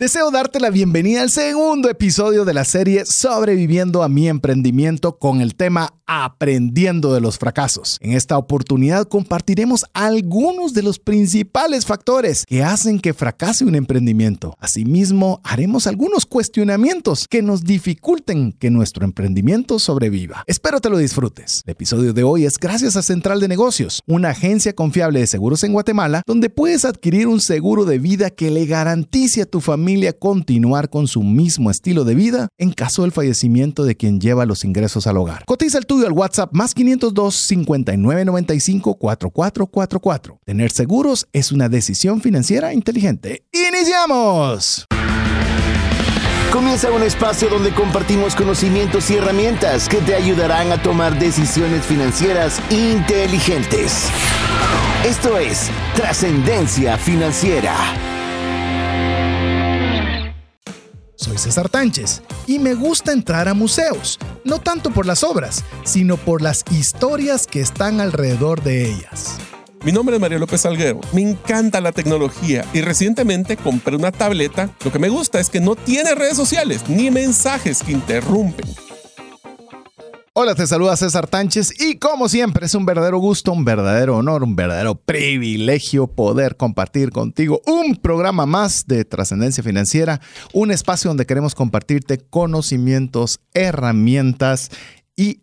Deseo darte la bienvenida al segundo episodio de la serie Sobreviviendo a mi emprendimiento con el tema Aprendiendo de los fracasos. En esta oportunidad compartiremos algunos de los principales factores que hacen que fracase un emprendimiento. Asimismo, haremos algunos cuestionamientos que nos dificulten que nuestro emprendimiento sobreviva. Espero te lo disfrutes. El episodio de hoy es gracias a Central de Negocios, una agencia confiable de seguros en Guatemala, donde puedes adquirir un seguro de vida que le garantice a tu familia continuar con su mismo estilo de vida en caso del fallecimiento de quien lleva los ingresos al hogar. Cotiza el tuyo al WhatsApp más 502 5995 4444. Tener seguros es una decisión financiera inteligente. ¡Iniciamos! Comienza un espacio donde compartimos conocimientos y herramientas que te ayudarán a tomar decisiones financieras inteligentes. Esto es Trascendencia Financiera. Soy César Tánchez y me gusta entrar a museos, no tanto por las obras, sino por las historias que están alrededor de ellas. Mi nombre es María López Salguero. Me encanta la tecnología y recientemente compré una tableta. Lo que me gusta es que no tiene redes sociales ni mensajes que interrumpen. Hola, te saluda César Tánchez y como siempre es un verdadero gusto, un verdadero honor, un verdadero privilegio poder compartir contigo un programa más de trascendencia financiera, un espacio donde queremos compartirte conocimientos, herramientas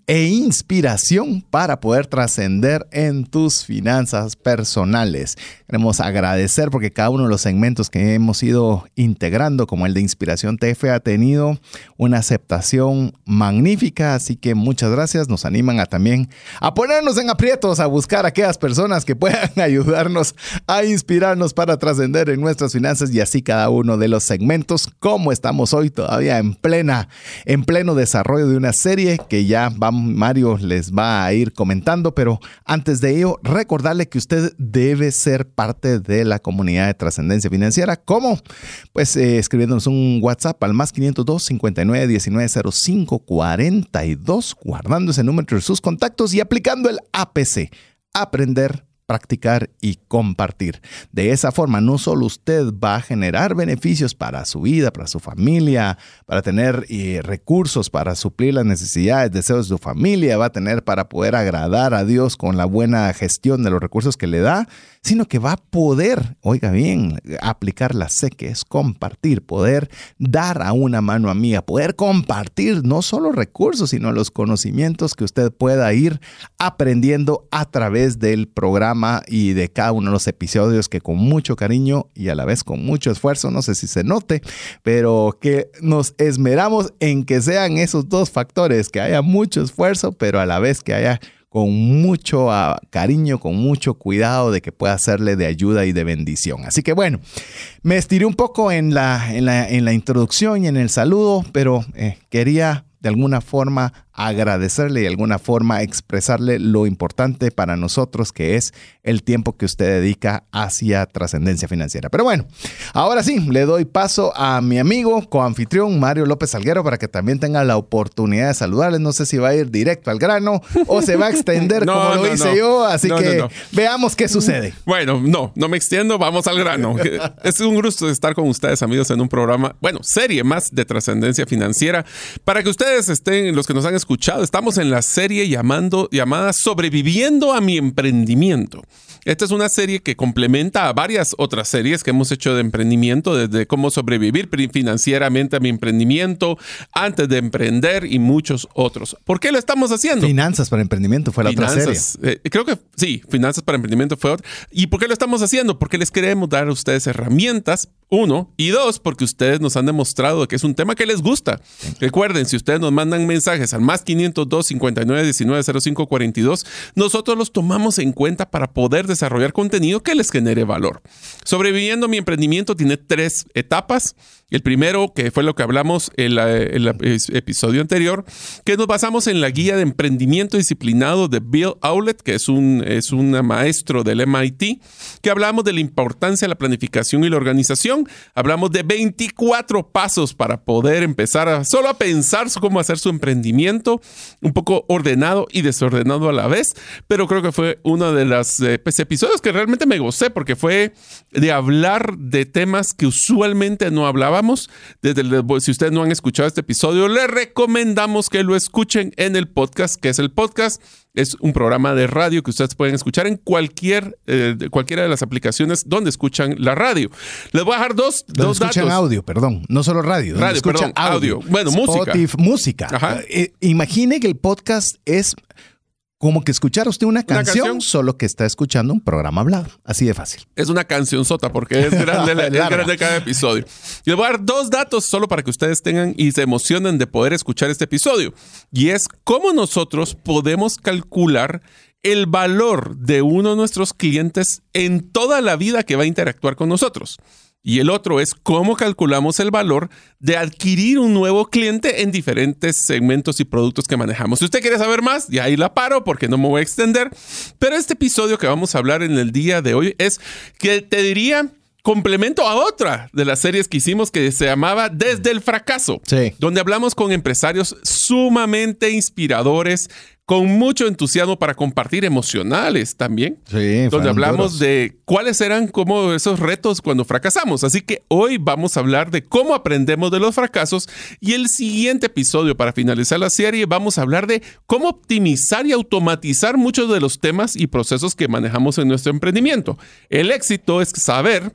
e inspiración para poder trascender en tus finanzas personales. Queremos agradecer porque cada uno de los segmentos que hemos ido integrando, como el de Inspiración TF, ha tenido una aceptación magnífica, así que muchas gracias. Nos animan a también a ponernos en aprietos, a buscar a aquellas personas que puedan ayudarnos a inspirarnos para trascender en nuestras finanzas. Y así cada uno de los segmentos, como estamos hoy todavía en plena, en pleno desarrollo de una serie que ya Mario les va a ir comentando, pero antes de ello, recordarle que usted debe ser parte de la comunidad de trascendencia financiera. ¿Cómo? Pues eh, escribiéndonos un WhatsApp al más 502 59 19 05 42, guardando ese número entre sus contactos y aplicando el APC. Aprender practicar y compartir. De esa forma, no solo usted va a generar beneficios para su vida, para su familia, para tener eh, recursos para suplir las necesidades, deseos de su familia, va a tener para poder agradar a Dios con la buena gestión de los recursos que le da, sino que va a poder, oiga bien, aplicar la C, que es compartir, poder dar a una mano amiga, poder compartir no solo recursos, sino los conocimientos que usted pueda ir aprendiendo a través del programa y de cada uno de los episodios que con mucho cariño y a la vez con mucho esfuerzo, no sé si se note, pero que nos esmeramos en que sean esos dos factores, que haya mucho esfuerzo, pero a la vez que haya con mucho ah, cariño, con mucho cuidado de que pueda serle de ayuda y de bendición. Así que bueno, me estiré un poco en la, en la, en la introducción y en el saludo, pero eh, quería de alguna forma agradecerle y de alguna forma expresarle lo importante para nosotros que es el tiempo que usted dedica hacia trascendencia financiera. Pero bueno, ahora sí, le doy paso a mi amigo, coanfitrión Mario López Salguero para que también tenga la oportunidad de saludarles. No sé si va a ir directo al grano o se va a extender como lo hice yo, así que veamos qué sucede. Bueno, no, no me extiendo, vamos al grano. es un gusto estar con ustedes amigos en un programa, bueno, serie más de trascendencia financiera para que ustedes estén, los que nos han escuchado, escuchado, estamos en la serie llamando, llamada Sobreviviendo a mi emprendimiento. Esta es una serie que complementa a varias otras series que hemos hecho de emprendimiento, desde cómo sobrevivir financieramente a mi emprendimiento, antes de emprender y muchos otros. ¿Por qué lo estamos haciendo? Finanzas para emprendimiento fue la otra serie. Eh, creo que sí, Finanzas para emprendimiento fue otra. ¿Y por qué lo estamos haciendo? Porque les queremos dar a ustedes herramientas uno. Y dos, porque ustedes nos han demostrado que es un tema que les gusta. Recuerden, si ustedes nos mandan mensajes al más 502 59 19 05 42, nosotros los tomamos en cuenta para poder desarrollar contenido que les genere valor. Sobreviviendo mi emprendimiento tiene tres etapas. El primero, que fue lo que hablamos en, el episodio anterior, que nos basamos en la guía de emprendimiento disciplinado de Bill Owlet, que es un, es un maestro del MIT, que hablamos de la importancia de la planificación y la organización. Hablamos de 24 pasos para poder empezar a solo a pensar cómo hacer su emprendimiento un poco ordenado y desordenado a la vez, pero creo que fue uno de los eh, pues, episodios que realmente me gocé porque fue de hablar de temas que usualmente no Desde si ustedes no han escuchado este episodio, les recomendamos que lo escuchen en el podcast, que es el podcast es un programa de radio que ustedes pueden escuchar en cualquier, eh, cualquiera de las aplicaciones donde escuchan la radio. Les voy a dejar dos, dos escuchan audio, perdón, no solo radio. Radio, perdón, audio. Bueno, música. Música. Eh, imagine que el podcast es como que escuchar usted una canción, solo que está escuchando un programa hablado. Así de fácil. Es una canción sota porque es grande, es grande cada episodio. Y les voy a dar dos datos solo para que ustedes tengan y se emocionen de poder escuchar este episodio. Y es cómo nosotros podemos calcular el valor de uno de nuestros clientes en toda la vida que va a interactuar con nosotros y el otro es cómo calculamos el valor de adquirir un nuevo cliente en diferentes segmentos y productos que manejamos. Si usted quiere saber más, ya ahí la paro porque no me voy a extender. Pero este episodio que vamos a hablar en el día de hoy es que te diría complemento a otra de las series que hicimos que se llamaba Desde el fracaso, donde hablamos con empresarios sumamente inspiradores, con mucho entusiasmo para compartir emocionales también, sí, donde hablamos de cuáles eran como esos retos cuando fracasamos. Así que hoy vamos a hablar de cómo aprendemos de los fracasos y el siguiente episodio para finalizar la serie vamos a hablar de cómo optimizar y automatizar muchos de los temas y procesos que manejamos en nuestro emprendimiento. El éxito es saber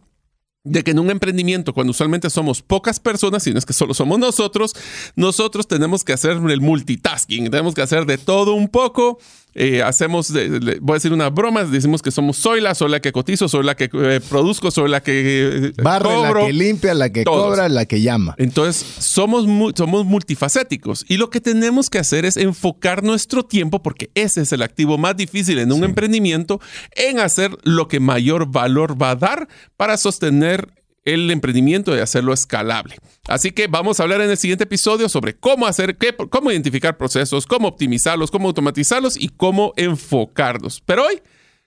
de que en un emprendimiento, cuando usualmente somos pocas personas, si no es que solo somos nosotros, nosotros tenemos que hacer el multitasking, tenemos que hacer de todo un poco eh, hacemos, voy a decir una broma, decimos que somos soy la, soy la que cotizo, soy la que eh, produzco, soy la que eh, Barre, la que limpia, la que cobra, la que llama. Entonces, somos, somos multifacéticos y lo que tenemos que hacer es enfocar nuestro tiempo, porque ese es el activo más difícil en un emprendimiento, en hacer lo que mayor valor va a dar para sostener el emprendimiento y hacerlo escalable. Así que vamos a hablar en el siguiente episodio sobre cómo hacer, qué, cómo identificar procesos, cómo optimizarlos, cómo automatizarlos y cómo enfocarlos. Pero hoy,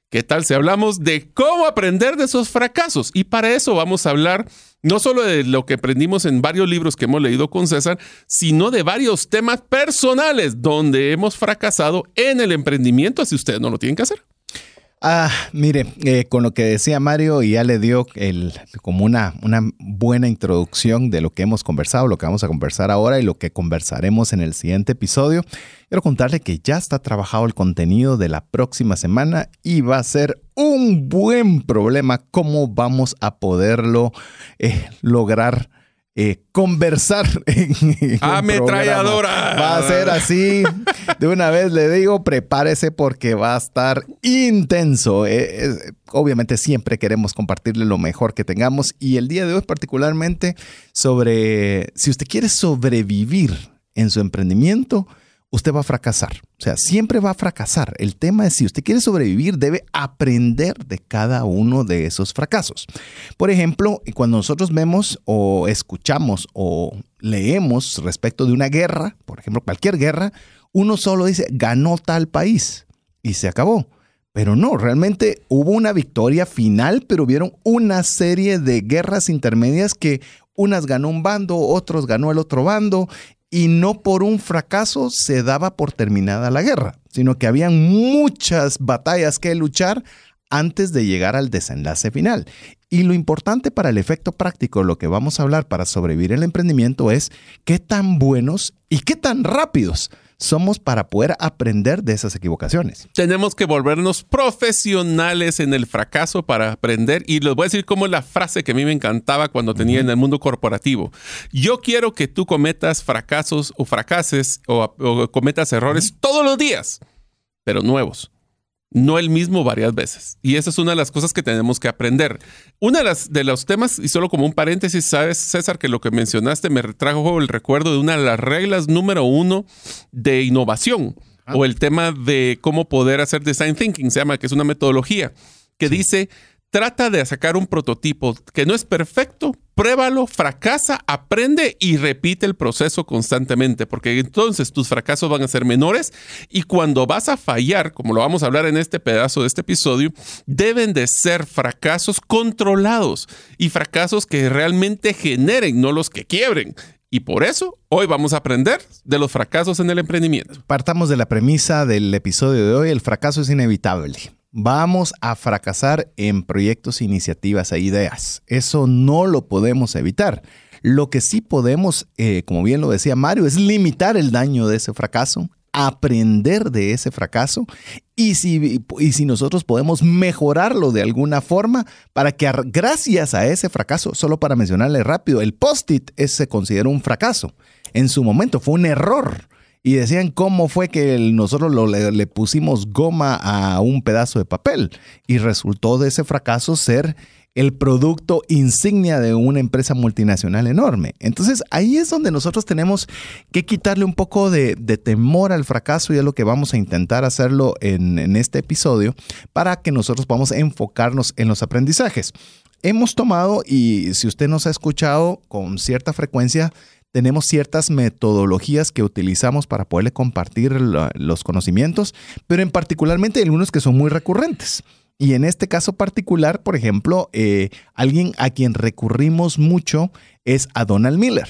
¿qué tal si hablamos de cómo aprender de esos fracasos? Y para eso vamos a hablar no solo de lo que aprendimos en varios libros que hemos leído con César, sino de varios temas personales donde hemos fracasado en el emprendimiento, si ustedes no lo tienen que hacer. Ah, mire, eh, con lo que decía Mario, ya le dio el, como una, una buena introducción de lo que hemos conversado, lo que vamos a conversar ahora y lo que conversaremos en el siguiente episodio. Quiero contarle que ya está trabajado el contenido de la próxima semana y va a ser un buen problema cómo vamos a poderlo eh, lograr eh, conversar en, ametralladora. Va a ser así. De una vez le digo, prepárese porque va a estar intenso. Eh, obviamente siempre queremos compartirle lo mejor que tengamos y el día de hoy particularmente sobre si usted quiere sobrevivir en su emprendimiento, usted va a fracasar. O sea, siempre va a fracasar. El tema es si usted quiere sobrevivir, debe aprender de cada uno de esos fracasos. Por ejemplo, cuando nosotros vemos o escuchamos o leemos respecto de una guerra, por ejemplo, cualquier guerra, uno solo dice, ganó tal país y se acabó. Pero no, realmente hubo una victoria final, pero hubieron una serie de guerras intermedias que unas ganó un bando, otros ganó el otro bando, y no por un fracaso se daba por terminada la guerra, sino que habían muchas batallas que luchar antes de llegar al desenlace final. Y lo importante para el efecto práctico, lo que vamos a hablar para sobrevivir el emprendimiento es qué tan buenos y qué tan rápidos somos para poder aprender de esas equivocaciones. Tenemos que volvernos profesionales en el fracaso para aprender. Y les voy a decir como la frase que a mí me encantaba cuando tenía en el mundo corporativo. Yo quiero que tú cometas fracasos o fracases o, cometas errores todos los días, pero nuevos no el mismo varias veces. Y esa es una de las cosas que tenemos que aprender. Una de, las, de los temas, y solo como un paréntesis, sabes, César, que lo que mencionaste me trajo el recuerdo de una de las reglas número uno de innovación, ah. o el tema de cómo poder hacer design thinking, se llama, que es una metodología, que dice trata de sacar un prototipo que no es perfecto, pruébalo, fracasa, aprende y repite el proceso constantemente, porque entonces tus fracasos van a ser menores y cuando vas a fallar, como lo vamos a hablar en este pedazo de este episodio, deben de ser fracasos controlados y fracasos que realmente generen, no los que quiebren. Y por eso hoy vamos a aprender de los fracasos en el emprendimiento. Partamos de la premisa del episodio de hoy, el fracaso es inevitable. Vamos a fracasar en proyectos, iniciativas e ideas. Eso no lo podemos evitar. Lo que sí podemos, eh, como bien lo decía Mario, es limitar el daño de ese fracaso, aprender de ese fracaso y si, y si nosotros podemos mejorarlo de alguna forma para que gracias a ese fracaso, solo para mencionarle rápido, el post-it se consideró un fracaso. En su momento fue un error. Y decían cómo fue que nosotros le, pusimos goma a un pedazo de papel. Y resultó de ese fracaso ser el producto insignia de una empresa multinacional enorme. Entonces ahí es donde nosotros tenemos que quitarle un poco de, temor al fracaso y es lo que vamos a intentar hacerlo en, en este episodio para que nosotros podamos enfocarnos en los aprendizajes. Hemos tomado, y si usted nos ha escuchado con cierta frecuencia, tenemos ciertas metodologías que utilizamos para poderle compartir los conocimientos, pero en particularmente algunos que son muy recurrentes. Y en este caso particular, por ejemplo, eh, alguien a quien recurrimos mucho es a Donald Miller,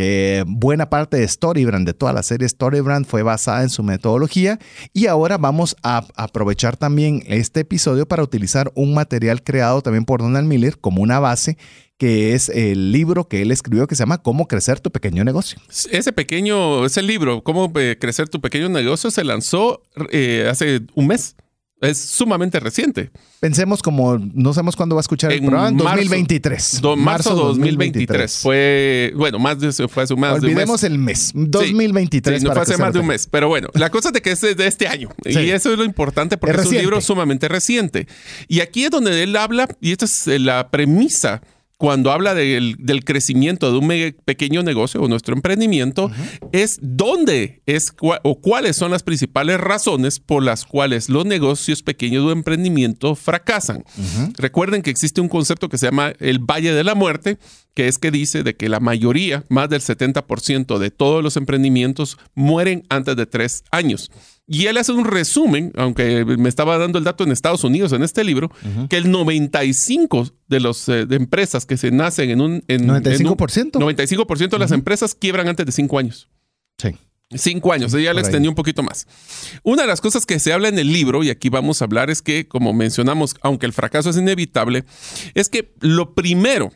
que buena parte de Storybrand, de toda la serie Storybrand, fue basada en su metodología. Y ahora vamos a aprovechar también este episodio para utilizar un material creado también por Donald Miller como una base que es el libro que él escribió que se llama Cómo crecer tu pequeño negocio. Ese pequeño, ese libro, Cómo eh, crecer tu pequeño negocio, se lanzó eh, hace un mes. Es sumamente reciente. Pensemos como, no sabemos cuándo va a escuchar el programa, 2023. marzo, 2023. Fue, bueno, más de, fue hace más de un mes. el mes, 2023. Sí, no fue hace más de un mes, pero bueno, la cosa es de que es de este año. Y eso es lo importante porque es un libro sumamente reciente. Y aquí es donde él habla, y esta es la premisa cuando habla del, crecimiento de un pequeño negocio o nuestro emprendimiento, es dónde es o cuáles son las principales razones por las cuales los negocios pequeños o emprendimiento fracasan. Recuerden que existe un concepto que se llama el Valle de la Muerte, que es que dice de que la mayoría, más del 70% de todos los emprendimientos mueren antes de tres años. Y él hace un resumen, aunque me estaba dando el dato en Estados Unidos en este libro, que el 95 de las eh, empresas que se nacen en un... En, 95%. 95% de las empresas quiebran antes de cinco años. Sí. Cinco años, ella le extendió un poquito más. Una de las cosas que se habla en el libro, y aquí vamos a hablar, es que, como mencionamos, aunque el fracaso es inevitable, es que lo primero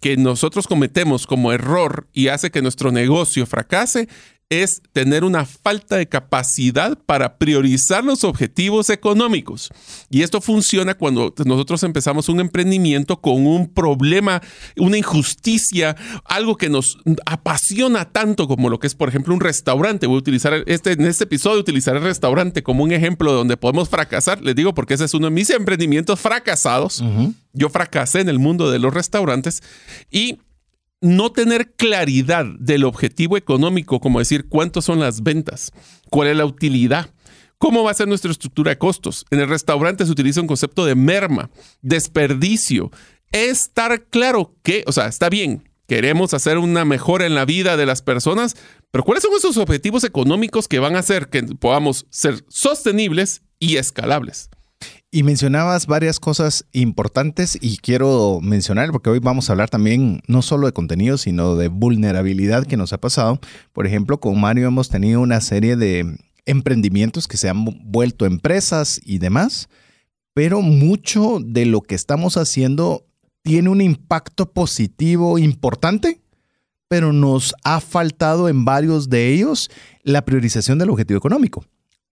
que nosotros cometemos como error y hace que nuestro negocio fracase es tener una falta de capacidad para priorizar los objetivos económicos. Y esto funciona cuando nosotros empezamos un emprendimiento con un problema, una injusticia, algo que nos apasiona tanto como lo que es, por ejemplo, un restaurante. Voy a utilizar este, en este episodio, utilizar el restaurante como un ejemplo donde podemos fracasar. Les digo porque ese es uno de mis emprendimientos fracasados. Yo fracasé en el mundo de los restaurantes y no tener claridad del objetivo económico, como decir cuántos son las ventas, cuál es la utilidad, cómo va a ser nuestra estructura de costos. En el restaurante se utiliza un concepto de merma, desperdicio. Estar claro que, o sea, está bien, queremos hacer una mejora en la vida de las personas, pero ¿cuáles son esos objetivos económicos que van a hacer que podamos ser sostenibles y escalables? Y mencionabas varias cosas importantes y quiero mencionar, porque hoy vamos a hablar también no solo de contenido, sino de vulnerabilidad que nos ha pasado. Por ejemplo, con Mario hemos tenido una serie de emprendimientos que se han vuelto empresas y demás, pero mucho de lo que estamos haciendo tiene un impacto positivo importante, pero nos ha faltado en varios de ellos la priorización del objetivo económico.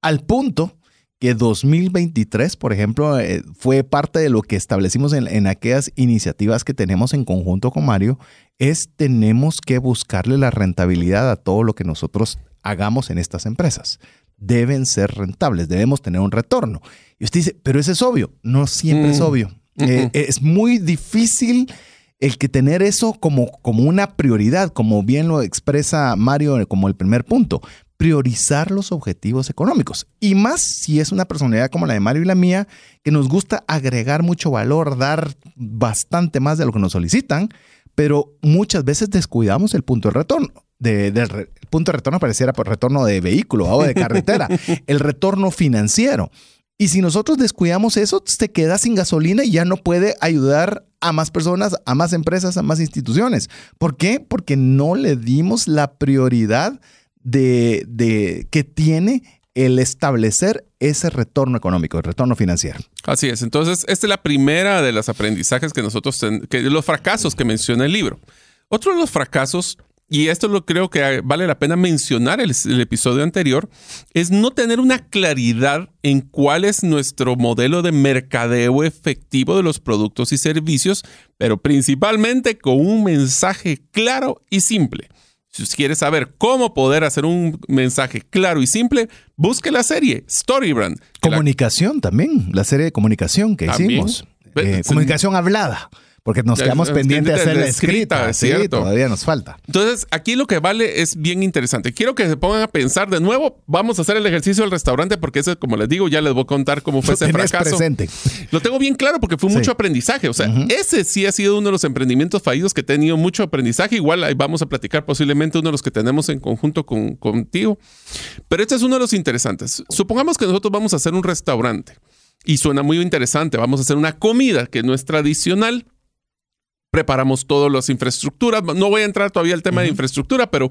Al punto que 2023, por ejemplo, eh, fue parte de lo que establecimos en, aquellas iniciativas que tenemos en conjunto con Mario, es tenemos que buscarle la rentabilidad a todo lo que nosotros hagamos en estas empresas. Deben ser rentables, debemos tener un retorno. Y usted dice, pero eso es obvio. No siempre es mm. obvio. Eh, es muy difícil el que tener eso como, como una prioridad, como bien lo expresa Mario como el primer punto priorizar los objetivos económicos. Y más si es una personalidad como la de Mario y la mía, que nos gusta agregar mucho valor, dar bastante más de lo que nos solicitan, pero muchas veces descuidamos el punto de retorno. De, del punto de retorno pareciera por retorno de vehículo o de carretera, el retorno financiero. Y si nosotros descuidamos eso, te quedas sin gasolina y ya no puede ayudar a más personas, a más empresas, a más instituciones. ¿Por qué? Porque no le dimos la prioridad de, de que tiene el establecer ese retorno económico, el retorno financiero. Así es. Entonces, esta es la primera de los aprendizajes que nosotros, que los fracasos que menciona el libro. Otro de los fracasos y esto lo creo que vale la pena mencionar el, episodio anterior, es no tener una claridad en cuál es nuestro modelo de mercadeo efectivo de los productos y servicios, pero principalmente con un mensaje claro y simple. Si quieres saber cómo poder hacer un mensaje claro y simple, busque la serie Storybrand. Comunicación la... también, la serie de comunicación que ¿También? hicimos. Eh, comunicación hablada. Porque nos quedamos pendientes de hacer la escrita. Sí, todavía nos falta. Entonces, aquí lo que vale es bien interesante. Quiero que se pongan a pensar de nuevo. Vamos a hacer el ejercicio del restaurante porque ese, como les digo, ya les voy a contar cómo fue lo ese fracaso. Presente. Lo tengo bien claro porque fue sí. mucho aprendizaje. O sea, uh -huh. ese sí ha sido uno de los emprendimientos fallidos que he tenido mucho aprendizaje. Igual ahí vamos a platicar posiblemente uno de los que tenemos en conjunto con, contigo. Pero este es uno de los interesantes. Supongamos que nosotros vamos a hacer un restaurante y suena muy interesante. Vamos a hacer una comida que no es tradicional preparamos todas las infraestructuras. No voy a entrar todavía al tema uh -huh. de infraestructura, pero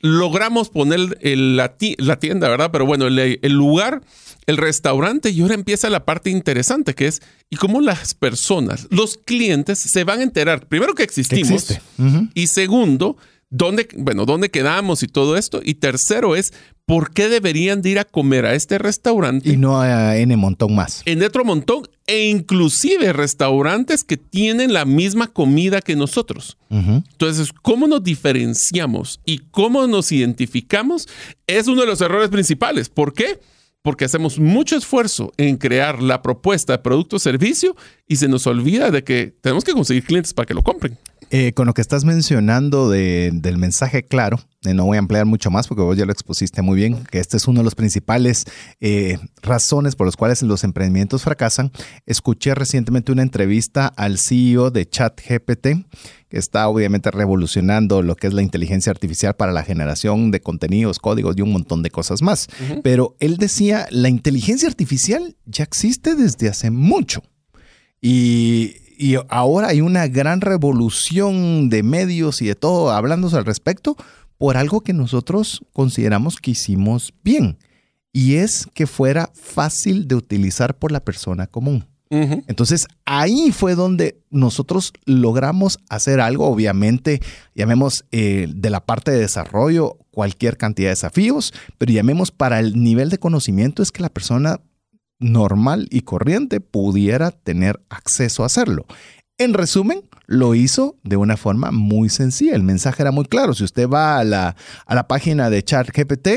logramos poner el, la, la, tienda, ¿verdad? Pero bueno, el, el, lugar, el restaurante, y ahora empieza la parte interesante, que es, y cómo las personas, los clientes, se van a enterar, primero que existimos, Existe. uh -huh. y segundo, dónde, bueno, dónde quedamos y todo esto, y tercero es, ¿por qué deberían de ir a comer a este restaurante? Y no a N montón más. En otro montón, e inclusive restaurantes que tienen la misma comida que nosotros. Uh -huh. Entonces, ¿cómo nos diferenciamos y cómo nos identificamos? Es uno de los errores principales. ¿Por qué? Porque hacemos mucho esfuerzo en crear la propuesta de producto o servicio y se nos olvida de que tenemos que conseguir clientes para que lo compren. Eh, con lo que estás mencionando de, del mensaje claro, eh, no voy a emplear mucho más porque vos ya lo expusiste muy bien, que este es uno de los principales eh, razones por las cuales los emprendimientos fracasan. Escuché recientemente una entrevista al CEO de ChatGPT, que está obviamente revolucionando lo que es la inteligencia artificial para la generación de contenidos, códigos y un montón de cosas más. Uh -huh. Pero él decía, la inteligencia artificial ya existe desde hace mucho. Y, y ahora hay una gran revolución de medios y de todo hablándose al respecto por algo que nosotros consideramos que hicimos bien y es que fuera fácil de utilizar por la persona común. Uh -huh. Entonces ahí fue donde nosotros logramos hacer algo, obviamente, llamemos eh, de la parte de desarrollo cualquier cantidad de desafíos, pero llamemos para el nivel de conocimiento es que la persona normal y corriente pudiera tener acceso a hacerlo. En resumen, lo hizo de una forma muy sencilla. El mensaje era muy claro. Si usted va a la, a la página de ChatGPT,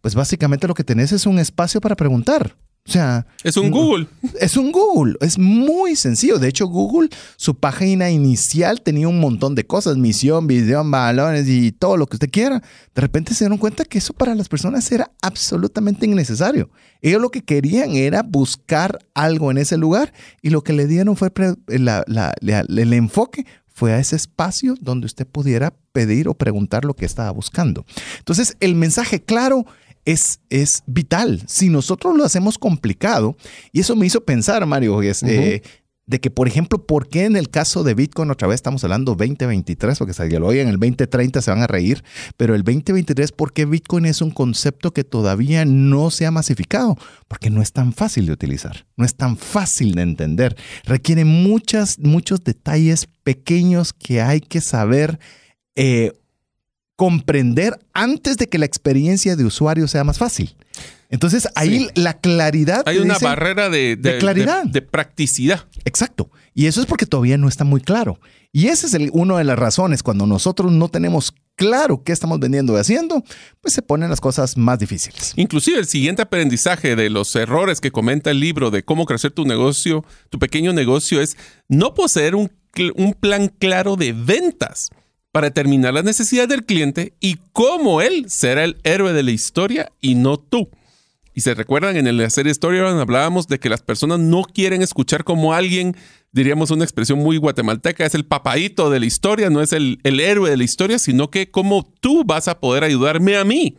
pues básicamente lo que tenés es un espacio para preguntar. O sea, es un Google. Es un Google. Es muy sencillo. De hecho, Google, su página inicial tenía un montón de cosas: misión, visión, balones y todo lo que usted quiera. De repente se dieron cuenta que eso para las personas era absolutamente innecesario. Ellos lo que querían era buscar algo en ese lugar y lo que le dieron fue la, la, la, el enfoque fue a ese espacio donde usted pudiera pedir o preguntar lo que estaba buscando. Entonces, el mensaje claro es, es vital. Si nosotros lo hacemos complicado, y eso me hizo pensar, Mario, es, uh -huh. eh, de que, por ejemplo, ¿por qué en el caso de Bitcoin, otra vez estamos hablando 2023, porque se lo en el 2030 se van a reír, pero el 2023, ¿por qué Bitcoin es un concepto que todavía no se ha masificado? Porque no es tan fácil de utilizar, no es tan fácil de entender, requiere muchas, muchos detalles pequeños que hay que saber eh, comprender antes de que la experiencia de usuario sea más fácil. Entonces ahí sí. la claridad. Hay una dice, barrera de, de, de claridad. De, de, practicidad. Exacto. Y eso es porque todavía no está muy claro. Y esa es una de las razones. Cuando nosotros no tenemos claro qué estamos vendiendo y haciendo, pues se ponen las cosas más difíciles. Inclusive el siguiente aprendizaje de los errores que comenta el libro de cómo crecer tu negocio, tu pequeño negocio, es no poseer un, un plan claro de ventas para determinar las necesidades del cliente y cómo él será el héroe de la historia y no tú. Y se recuerdan en la serie Storyline hablábamos de que las personas no quieren escuchar como alguien, diríamos una expresión muy guatemalteca, es el papadito de la historia, no es el, el héroe de la historia, sino que cómo tú vas a poder ayudarme a mí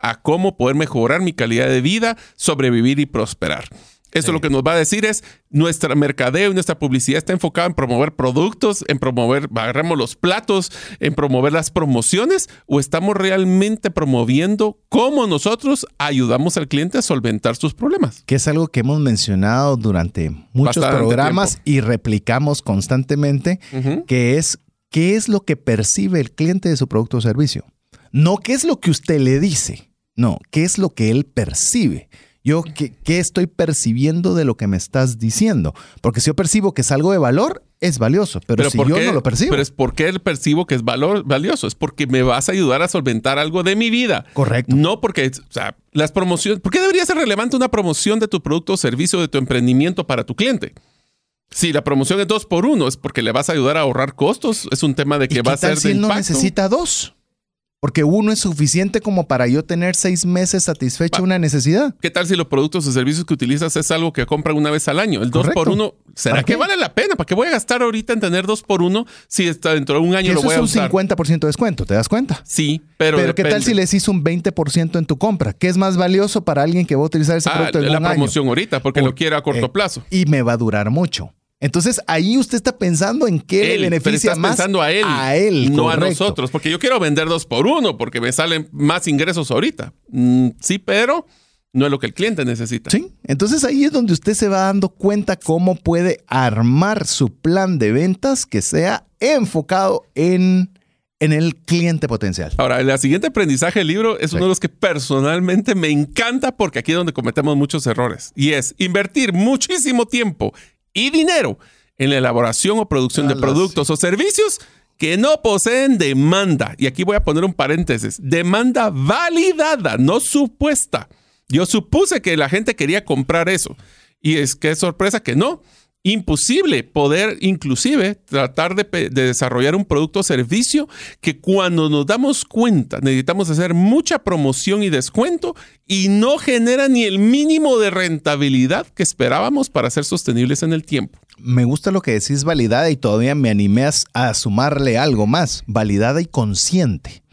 a cómo poder mejorar mi calidad de vida, sobrevivir y prosperar. Eso lo que nos va a decir es nuestra mercadeo y nuestra publicidad está enfocada en promover productos, en promover, agarramos los platos, en promover las promociones o estamos realmente promoviendo cómo nosotros ayudamos al cliente a solventar sus problemas. Que es algo que hemos mencionado durante muchos Bastante programas tiempo. y replicamos constantemente, que es qué es lo que percibe el cliente de su producto o servicio. No qué es lo que usted le dice, no, qué es lo que él percibe. Yo, ¿qué, qué estoy percibiendo de lo que me estás diciendo? Porque si yo percibo que es algo de valor, es valioso, pero, si ¿por yo qué? no lo percibo. Pero es porque percibo que es valor, valioso. Es porque me vas a ayudar a solventar algo de mi vida. Correcto. No porque, o sea, las promociones. ¿Por qué debería ser relevante una promoción de tu producto o servicio de tu emprendimiento para tu cliente? Si la promoción es dos por uno, es porque le vas a ayudar a ahorrar costos. Es un tema de ¿Y que va a ser si de él no impacto. necesita dos? Porque uno es suficiente como para yo tener seis meses satisfecha una necesidad. ¿Qué tal si los productos o servicios que utilizas es algo que compran una vez al año? El 2 Correcto. por 1 ¿será ¿Para que vale la pena? ¿Para qué voy a gastar ahorita en tener 2 por 1 si está dentro de un Y año lo eso voy es a un usar? 50% de descuento, ¿te das cuenta? Sí, pero, Pero, ¿qué tal si les hizo un 20% en tu compra? ¿Qué es más valioso para alguien que va a utilizar ese Ah, producto en la un año? promoción ahorita, porque Por- lo quiere a corto eh, plazo. Y me va a durar mucho. Entonces ahí usted está pensando en qué Él, le beneficia estás más pensando a él, a él, no a nosotros, porque yo quiero vender dos por uno, porque me salen más ingresos ahorita. Mm, sí, pero no es lo que el cliente necesita. Sí, entonces ahí es donde usted se va dando cuenta cómo puede armar su plan de ventas que sea enfocado en, en el cliente potencial. Ahora, el siguiente aprendizaje del libro es uno de los que personalmente me encanta porque aquí es donde cometemos muchos errores. Y es invertir muchísimo tiempo y dinero en la elaboración o producción de productos o servicios que no poseen demanda. Y aquí voy a poner un paréntesis. Demanda validada, no supuesta. Yo supuse que la gente quería comprar eso. Y es que es sorpresa que no. Imposible poder inclusive tratar de, desarrollar un producto o servicio que cuando nos damos cuenta necesitamos hacer mucha promoción y descuento y no genera ni el mínimo de rentabilidad que esperábamos para ser sostenibles en el tiempo. Me gusta lo que decís validada y todavía me animé a sumarle algo más, validada y consciente.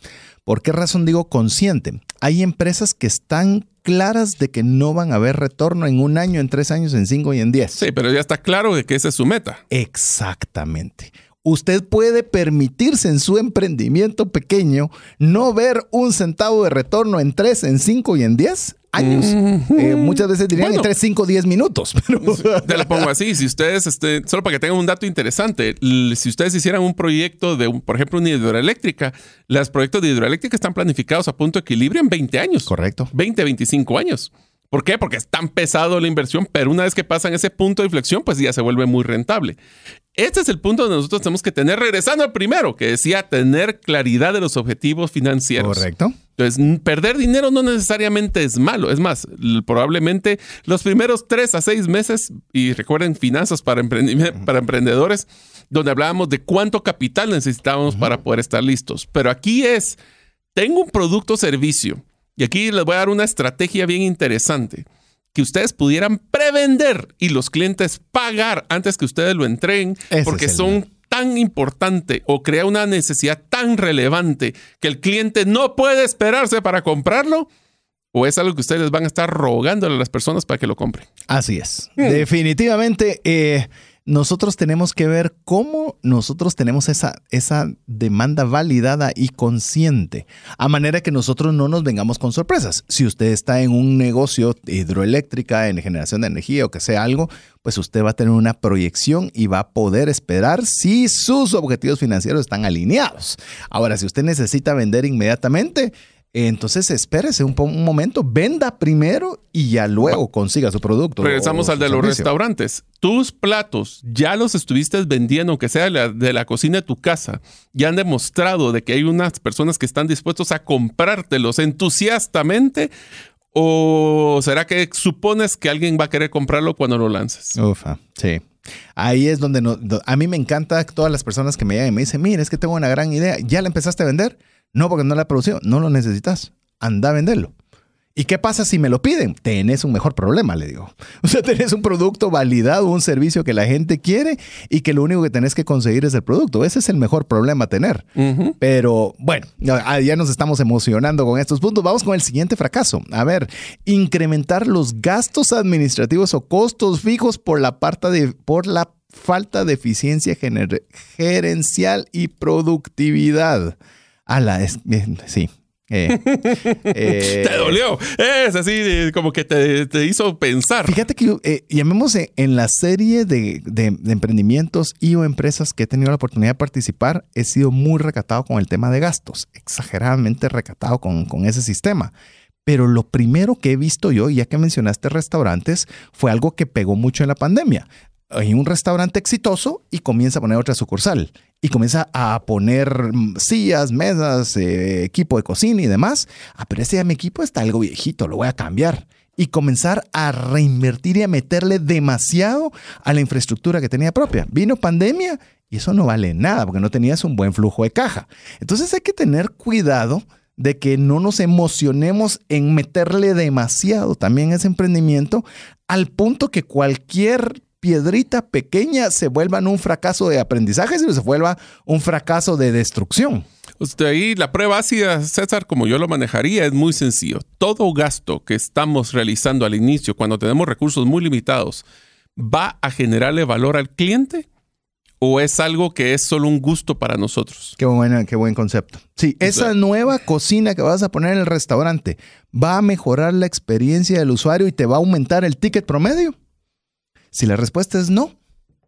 ¿Por qué razón digo consciente? Hay empresas que están claras de que no van a haber retorno en un año, en tres años, en cinco y en diez. Sí, pero ya está claro de que esa es su meta. Exactamente. Usted puede permitirse en su emprendimiento pequeño no ver un centavo de retorno en tres, en cinco y en diez años. Eh, muchas veces dirían Bueno. en tres, cinco, diez minutos. Pero Te lo pongo así, si ustedes, este, solo para que tengan un dato interesante, si ustedes hicieran un proyecto de, un, por ejemplo, una hidroeléctrica, los proyectos de hidroeléctrica están planificados a punto de equilibrio en 20 años. Correcto. 20, 25 años. ¿Por qué? Porque es tan pesado la inversión, pero una vez que pasan ese punto de inflexión, pues ya se vuelve muy rentable. Este es el punto donde nosotros tenemos que tener, regresando al primero, que decía tener claridad de los objetivos financieros. Correcto. Entonces, perder dinero no necesariamente es malo. Es más, probablemente los primeros tres a seis meses, y recuerden finanzas para, emprendedores, donde hablábamos de cuánto capital necesitábamos para poder estar listos. Pero aquí es, tengo un producto o servicio, y aquí les voy a dar una estrategia bien interesante, que ustedes pudieran prevender y los clientes pagar antes que ustedes lo entreguen, Ese porque son tan importante o crea una necesidad tan relevante que el cliente no puede esperarse para comprarlo, o es algo que ustedes van a estar rogándole a las personas para que lo compren. Así es. Hmm. Definitivamente, eh, nosotros tenemos que ver cómo nosotros tenemos esa, esa demanda validada y consciente, a manera que nosotros no nos vengamos con sorpresas. Si usted está en un negocio hidroeléctrica, en generación de energía o que sea algo, pues usted va a tener una proyección y va a poder esperar si sus objetivos financieros están alineados. Ahora, si usted necesita vender inmediatamente, entonces espérese un, momento, venda primero y ya luego consiga su producto. Regresamos al de los restaurantes. Tus platos ya los estuviste vendiendo, aunque sea de la, de la cocina de tu casa. Ya han demostrado de que hay unas personas que están dispuestos a comprártelos entusiastamente. ¿O será que supones que alguien va a querer comprarlo cuando lo lances? Ufa, sí. Ahí es donde no- a mí me encanta todas las personas que me llegan y me dicen, mira, es que tengo una gran idea. ¿Ya la empezaste a vender? No, porque no la he producido. No lo necesitas. Anda a venderlo. ¿Y qué pasa si me lo piden? Tenés un mejor problema, le digo. O sea, tenés un producto validado, un servicio que la gente quiere y que lo único que tenés que conseguir es el producto. Ese es el mejor problema a tener. Pero bueno, ya nos estamos emocionando con estos puntos. Vamos con el siguiente fracaso. A ver, incrementar los gastos administrativos o costos fijos por la parte de por la falta de eficiencia gerencial y productividad. A la, sí, eh, eh, te dolió. Es así como que te, hizo pensar. Fíjate que eh, llamemos en la serie de, emprendimientos y o empresas que he tenido la oportunidad de participar, he sido muy recatado con el tema de gastos, exageradamente recatado con, con ese sistema. Pero lo primero que he visto yo, ya que mencionaste restaurantes, fue algo que pegó mucho en la pandemia hay un restaurante exitoso y comienza a poner otra sucursal y comienza a poner mm, sillas, mesas, eh, equipo de cocina y demás. Ah, pero ese mi equipo está algo viejito, lo voy a cambiar. Y comenzar a reinvertir y a meterle demasiado a la infraestructura que tenía propia. Vino pandemia y eso no vale nada porque no tenías un buen flujo de caja. Entonces hay que tener cuidado de que no nos emocionemos en meterle demasiado también a ese emprendimiento al punto que cualquier piedrita pequeña se vuelva un fracaso de aprendizaje, sino se vuelva un fracaso de destrucción. Usted ahí la prueba ácida, César, como yo lo manejaría, es muy sencillo. Todo gasto que estamos realizando al inicio, cuando tenemos recursos muy limitados, ¿va a generarle valor al cliente? ¿O es algo que es solo un gusto para nosotros? Qué, buena, qué buen concepto. Sí, esa nueva cocina que vas a poner en el restaurante va a mejorar la experiencia del usuario y te va a aumentar el ticket promedio. Si la respuesta es no,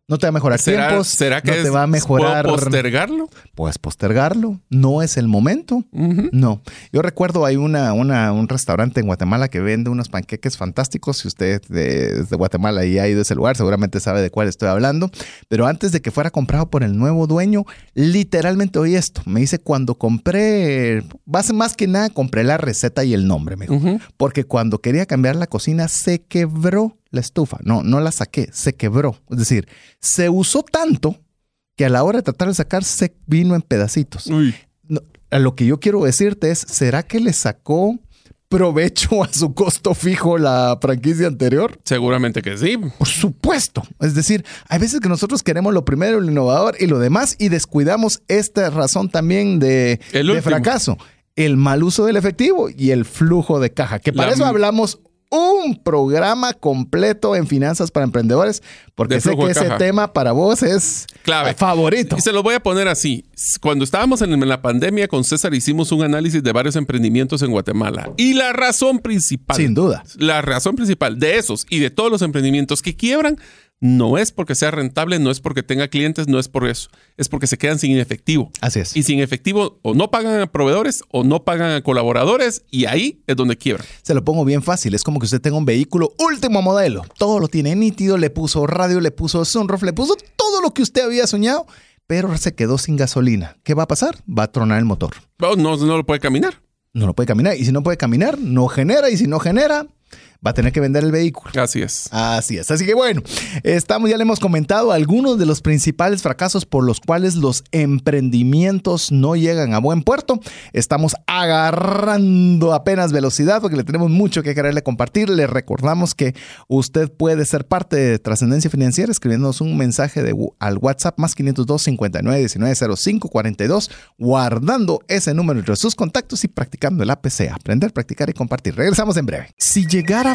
no te va a mejorar tiempos. ¿Será que no te va a mejorar? postergarlo? Puedes postergarlo. No es el momento. No. Yo recuerdo hay una, un restaurante en Guatemala que vende unos panqueques fantásticos. Si usted de Guatemala y ha ido a ese lugar, seguramente sabe de cuál estoy hablando. Pero antes de que fuera comprado por el nuevo dueño, literalmente oí esto. Me dice, cuando compré, más que nada, compré la receta y el nombre. Porque cuando quería cambiar la cocina, se quebró la estufa. No, no la saqué, se quebró. Es decir, se usó tanto que a la hora de tratar de sacar se vino en pedacitos. lo que yo quiero decirte es, ¿será que le sacó provecho a su costo fijo la franquicia anterior? Seguramente que sí. Por supuesto. Es decir, hay veces que nosotros queremos lo primero, lo innovador y lo demás y descuidamos esta razón también de, de fracaso. El mal uso del efectivo y el flujo de caja, que para eso hablamos un programa completo en finanzas para emprendedores, porque sé que ese tema para vos es clave favorito. Y se lo voy a poner así. Cuando estábamos en la pandemia con César hicimos un análisis de varios emprendimientos en Guatemala. Y la razón principal. Sin duda. La razón principal de esos y de todos los emprendimientos que quiebran no es porque sea rentable, no es porque tenga clientes, no es por eso. Es porque se quedan sin efectivo. Así es. Y sin efectivo o no pagan a proveedores o no pagan a colaboradores y ahí es donde quiebran. Se lo pongo bien fácil. Es como que usted tenga un vehículo último modelo. Todo lo tiene nítido, le puso radio, le puso sunroof, le puso todo lo que usted había soñado, pero se quedó sin gasolina. ¿Qué va a pasar? Va a tronar el motor. No, no, no lo puede caminar. No lo puede caminar. Y si no puede caminar, no genera. Y si no genera, va a tener que vender el vehículo. Así es. Así es. Así que bueno, estamos, ya le hemos comentado algunos de los principales fracasos por los cuales los emprendimientos no llegan a buen puerto. Estamos agarrando apenas velocidad porque le tenemos mucho que quererle compartir. Le recordamos que usted puede ser parte de Trascendencia Financiera escribiéndonos un mensaje de, al WhatsApp más 502 59 19 05 42, guardando ese número entre sus contactos y practicando el APC. Aprender, practicar y compartir. Regresamos en breve. Si llegara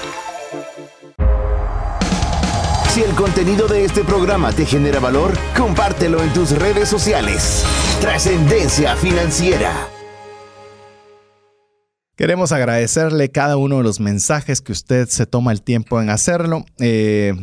Si el contenido de este programa te genera valor, compártelo en tus redes sociales. Trascendencia financiera. Queremos agradecerle cada uno de los mensajes que usted se toma el tiempo en hacerlo. Eh,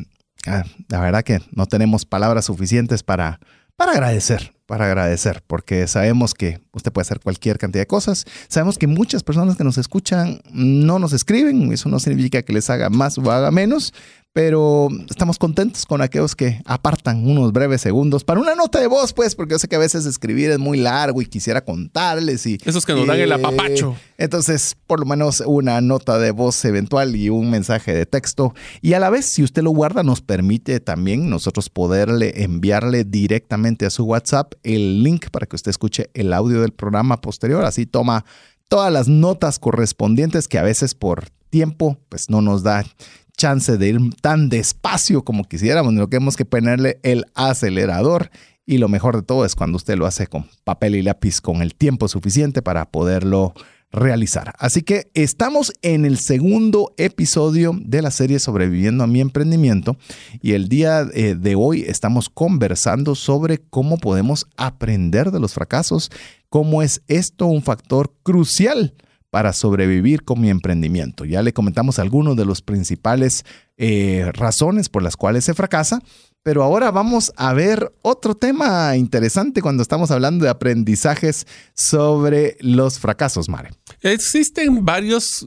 ah, la verdad que no tenemos palabras suficientes para, para agradecer, para agradecer, porque sabemos que usted puede hacer cualquier cantidad de cosas. Sabemos que muchas personas que nos escuchan no nos escriben, eso no significa que les haga más o haga menos, pero estamos contentos con aquellos que apartan unos breves segundos para una nota de voz, pues, porque yo sé que a veces escribir es muy largo y quisiera contarles y... Esos que nos dan el apapacho. Entonces, por lo menos una nota de voz eventual y un mensaje de texto. Y a la vez, si usted lo guarda, nos permite también nosotros poderle enviarle directamente a su WhatsApp el link para que usted escuche el audio del programa posterior. Así toma todas las notas correspondientes que a veces por tiempo pues no nos da chance de ir tan despacio como quisiéramos, lo que hemos que ponerle el acelerador. Y lo mejor de todo es cuando usted lo hace con papel y lápiz con el tiempo suficiente para poderlo realizar. Así que estamos en el segundo episodio de la serie Sobreviviendo a mi emprendimiento y el día eh, de hoy estamos conversando sobre cómo podemos aprender de los fracasos, cómo es esto un factor crucial para sobrevivir con mi emprendimiento. Ya le comentamos algunos de los principales eh, razones por las cuales se fracasa, pero ahora vamos a ver otro tema interesante cuando estamos hablando de aprendizajes sobre los fracasos, Mare. Existen varias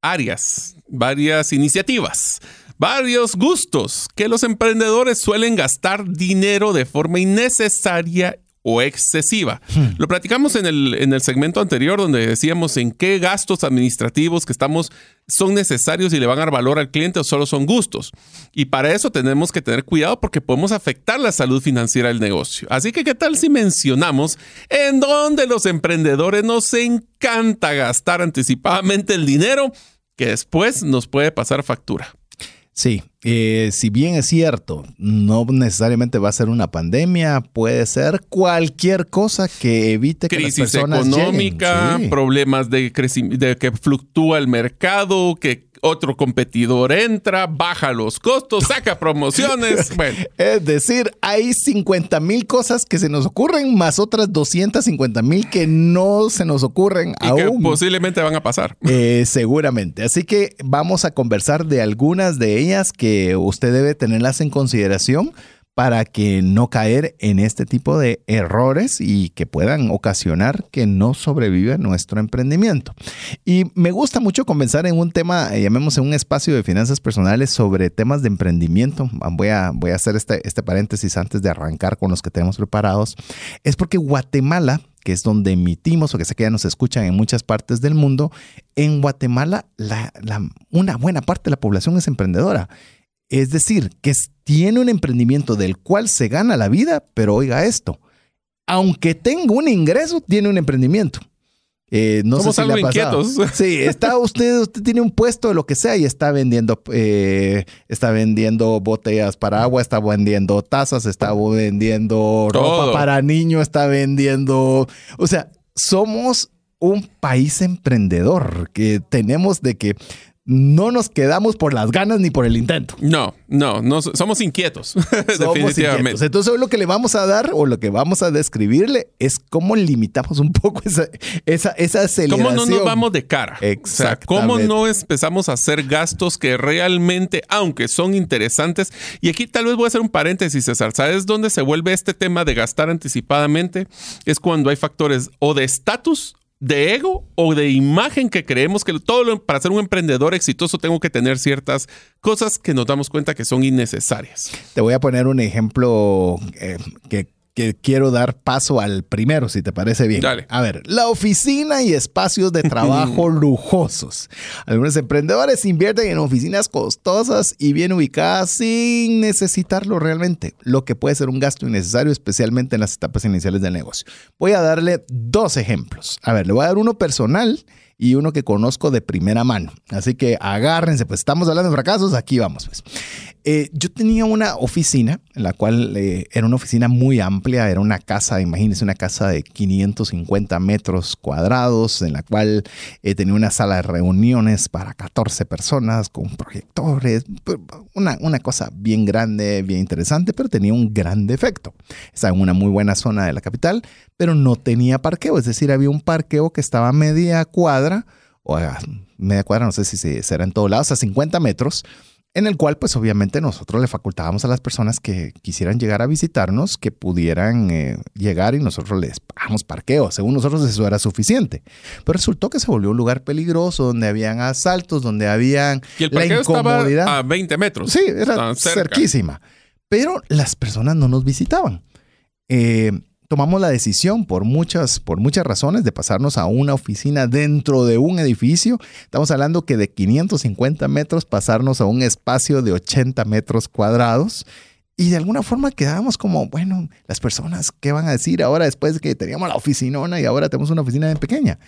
áreas, varias iniciativas varios gustos que los emprendedores suelen gastar dinero de forma innecesaria o excesiva. Hmm. Lo platicamos en el, en el segmento anterior donde decíamos en qué gastos administrativos que estamos son necesarios y le van a dar valor al cliente o solo son gustos. Y para eso tenemos que tener cuidado porque podemos afectar la salud financiera del negocio. Así que, ¿qué tal si mencionamos en dónde los emprendedores nos encanta gastar anticipadamente el dinero que después nos puede pasar factura? Sí, eh, si bien es cierto, no necesariamente va a ser una pandemia, puede ser cualquier cosa que evite que las personas económica, problemas de, de que fluctúa el mercado, que otro competidor entra, baja los costos, saca promociones. Bueno. Es decir, hay 50 mil cosas que se nos ocurren, más otras 250 mil que no se nos ocurren y Que posiblemente van a pasar. Eh, seguramente. Así que vamos a conversar de algunas de ellas que usted debe tenerlas en consideración para que no caer en este tipo de errores y que puedan ocasionar que no sobreviva nuestro emprendimiento. Y me gusta mucho comenzar en un tema, eh, llamemos un espacio de finanzas personales sobre temas de emprendimiento. Voy a, voy a hacer este, este paréntesis antes de arrancar con los que tenemos preparados. Es porque Guatemala que es donde emitimos o que sé que ya nos escuchan en muchas partes del mundo, en Guatemala una buena parte de la población es emprendedora. Es decir, que tiene un emprendimiento del cual se gana la vida, pero oiga esto, aunque tenga un ingreso, tiene un emprendimiento. Eh, no sé si le ha inquietos. Sí, está usted, usted tiene un puesto de lo que sea y está vendiendo, eh, está vendiendo botellas para agua, está vendiendo tazas, está vendiendo ropa para niños, está vendiendo, o sea, somos un país emprendedor que tenemos de que no nos quedamos por las ganas ni por el intento. No, no, no somos inquietos, definitivamente. Entonces, lo que le vamos a dar o lo que vamos a describirle es cómo limitamos un poco esa, esa, esa aceleración. ¿Cómo no nos vamos de cara? Exacto. ¿Cómo no empezamos a hacer gastos que realmente, aunque son interesantes, y aquí tal vez voy a hacer un paréntesis, César, ¿sabes dónde se vuelve este tema de gastar anticipadamente? Es cuando hay factores o de estatus de ego o de imagen que creemos que todo para ser un emprendedor exitoso tengo que tener ciertas cosas que nos damos cuenta que son innecesarias. Te voy a poner un ejemplo eh, que que quiero dar paso al primero, si te parece bien. Dale. A ver, la oficina y espacios de trabajo lujosos. Algunos emprendedores invierten en oficinas costosas y bien ubicadas sin necesitarlo realmente, lo que puede ser un gasto innecesario, especialmente en las etapas iniciales del negocio. Voy a darle dos ejemplos. A ver, le voy a dar uno personal y uno que conozco de primera mano. Así que agárrense, pues estamos hablando de fracasos, aquí vamos. Pues. Eh, yo tenía una oficina, en la cual eh, era una oficina muy amplia, era una casa, imagínense, una casa de 550 metros cuadrados, en la cual eh, tenía una sala de reuniones para 14 personas con proyectores, una, una cosa bien grande, bien interesante, pero tenía un gran defecto. Estaba en una muy buena zona de la capital, pero no tenía parqueo, es decir, había un parqueo que estaba a media cuadra o a media cuadra, no sé si será en todos lados, a 50 metros, en el cual pues obviamente nosotros le facultábamos a las personas que quisieran llegar a visitarnos que pudieran eh, llegar y nosotros les pagamos parqueo. Según nosotros eso era suficiente. Pero resultó que se volvió un lugar peligroso donde habían asaltos, donde habían y el parqueo Estaba a 20 metros. Sí, era cerquísima. Pero las personas no nos visitaban. Eh, tomamos la decisión por muchas, por muchas razones de pasarnos a una oficina dentro de un edificio. Estamos hablando que de 550 metros pasarnos a un espacio de 80 metros cuadrados. Y de alguna forma quedábamos como, bueno, las personas, ¿qué van a decir ahora después de que teníamos la oficinona y ahora tenemos una oficina bien pequeña?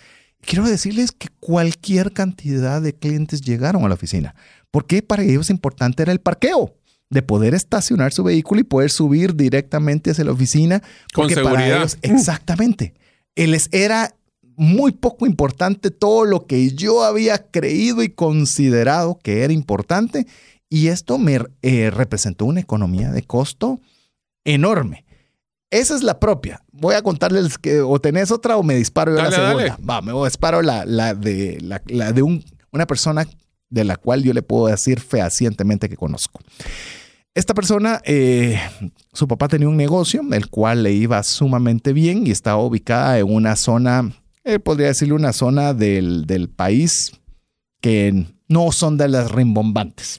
Quiero decirles que cualquier cantidad de clientes llegaron a la oficina, porque para ellos importante era el parqueo de poder estacionar su vehículo y poder subir directamente hacia la oficina. Con seguridad. Uh. exactamente. Les era muy poco importante todo lo que yo había creído y considerado que era importante. Y esto me eh, representó una economía de costo enorme. Esa es la propia. Voy a contarles que o tenés otra o me disparo yo la segunda. Va, me disparo la, la de, la, de un, una persona de la cual yo le puedo decir fehacientemente que conozco. Esta persona, eh, su papá tenía un negocio, el cual le iba sumamente bien y estaba ubicada en una zona, eh, podría decirle una zona del, país que no son de las rimbombantes,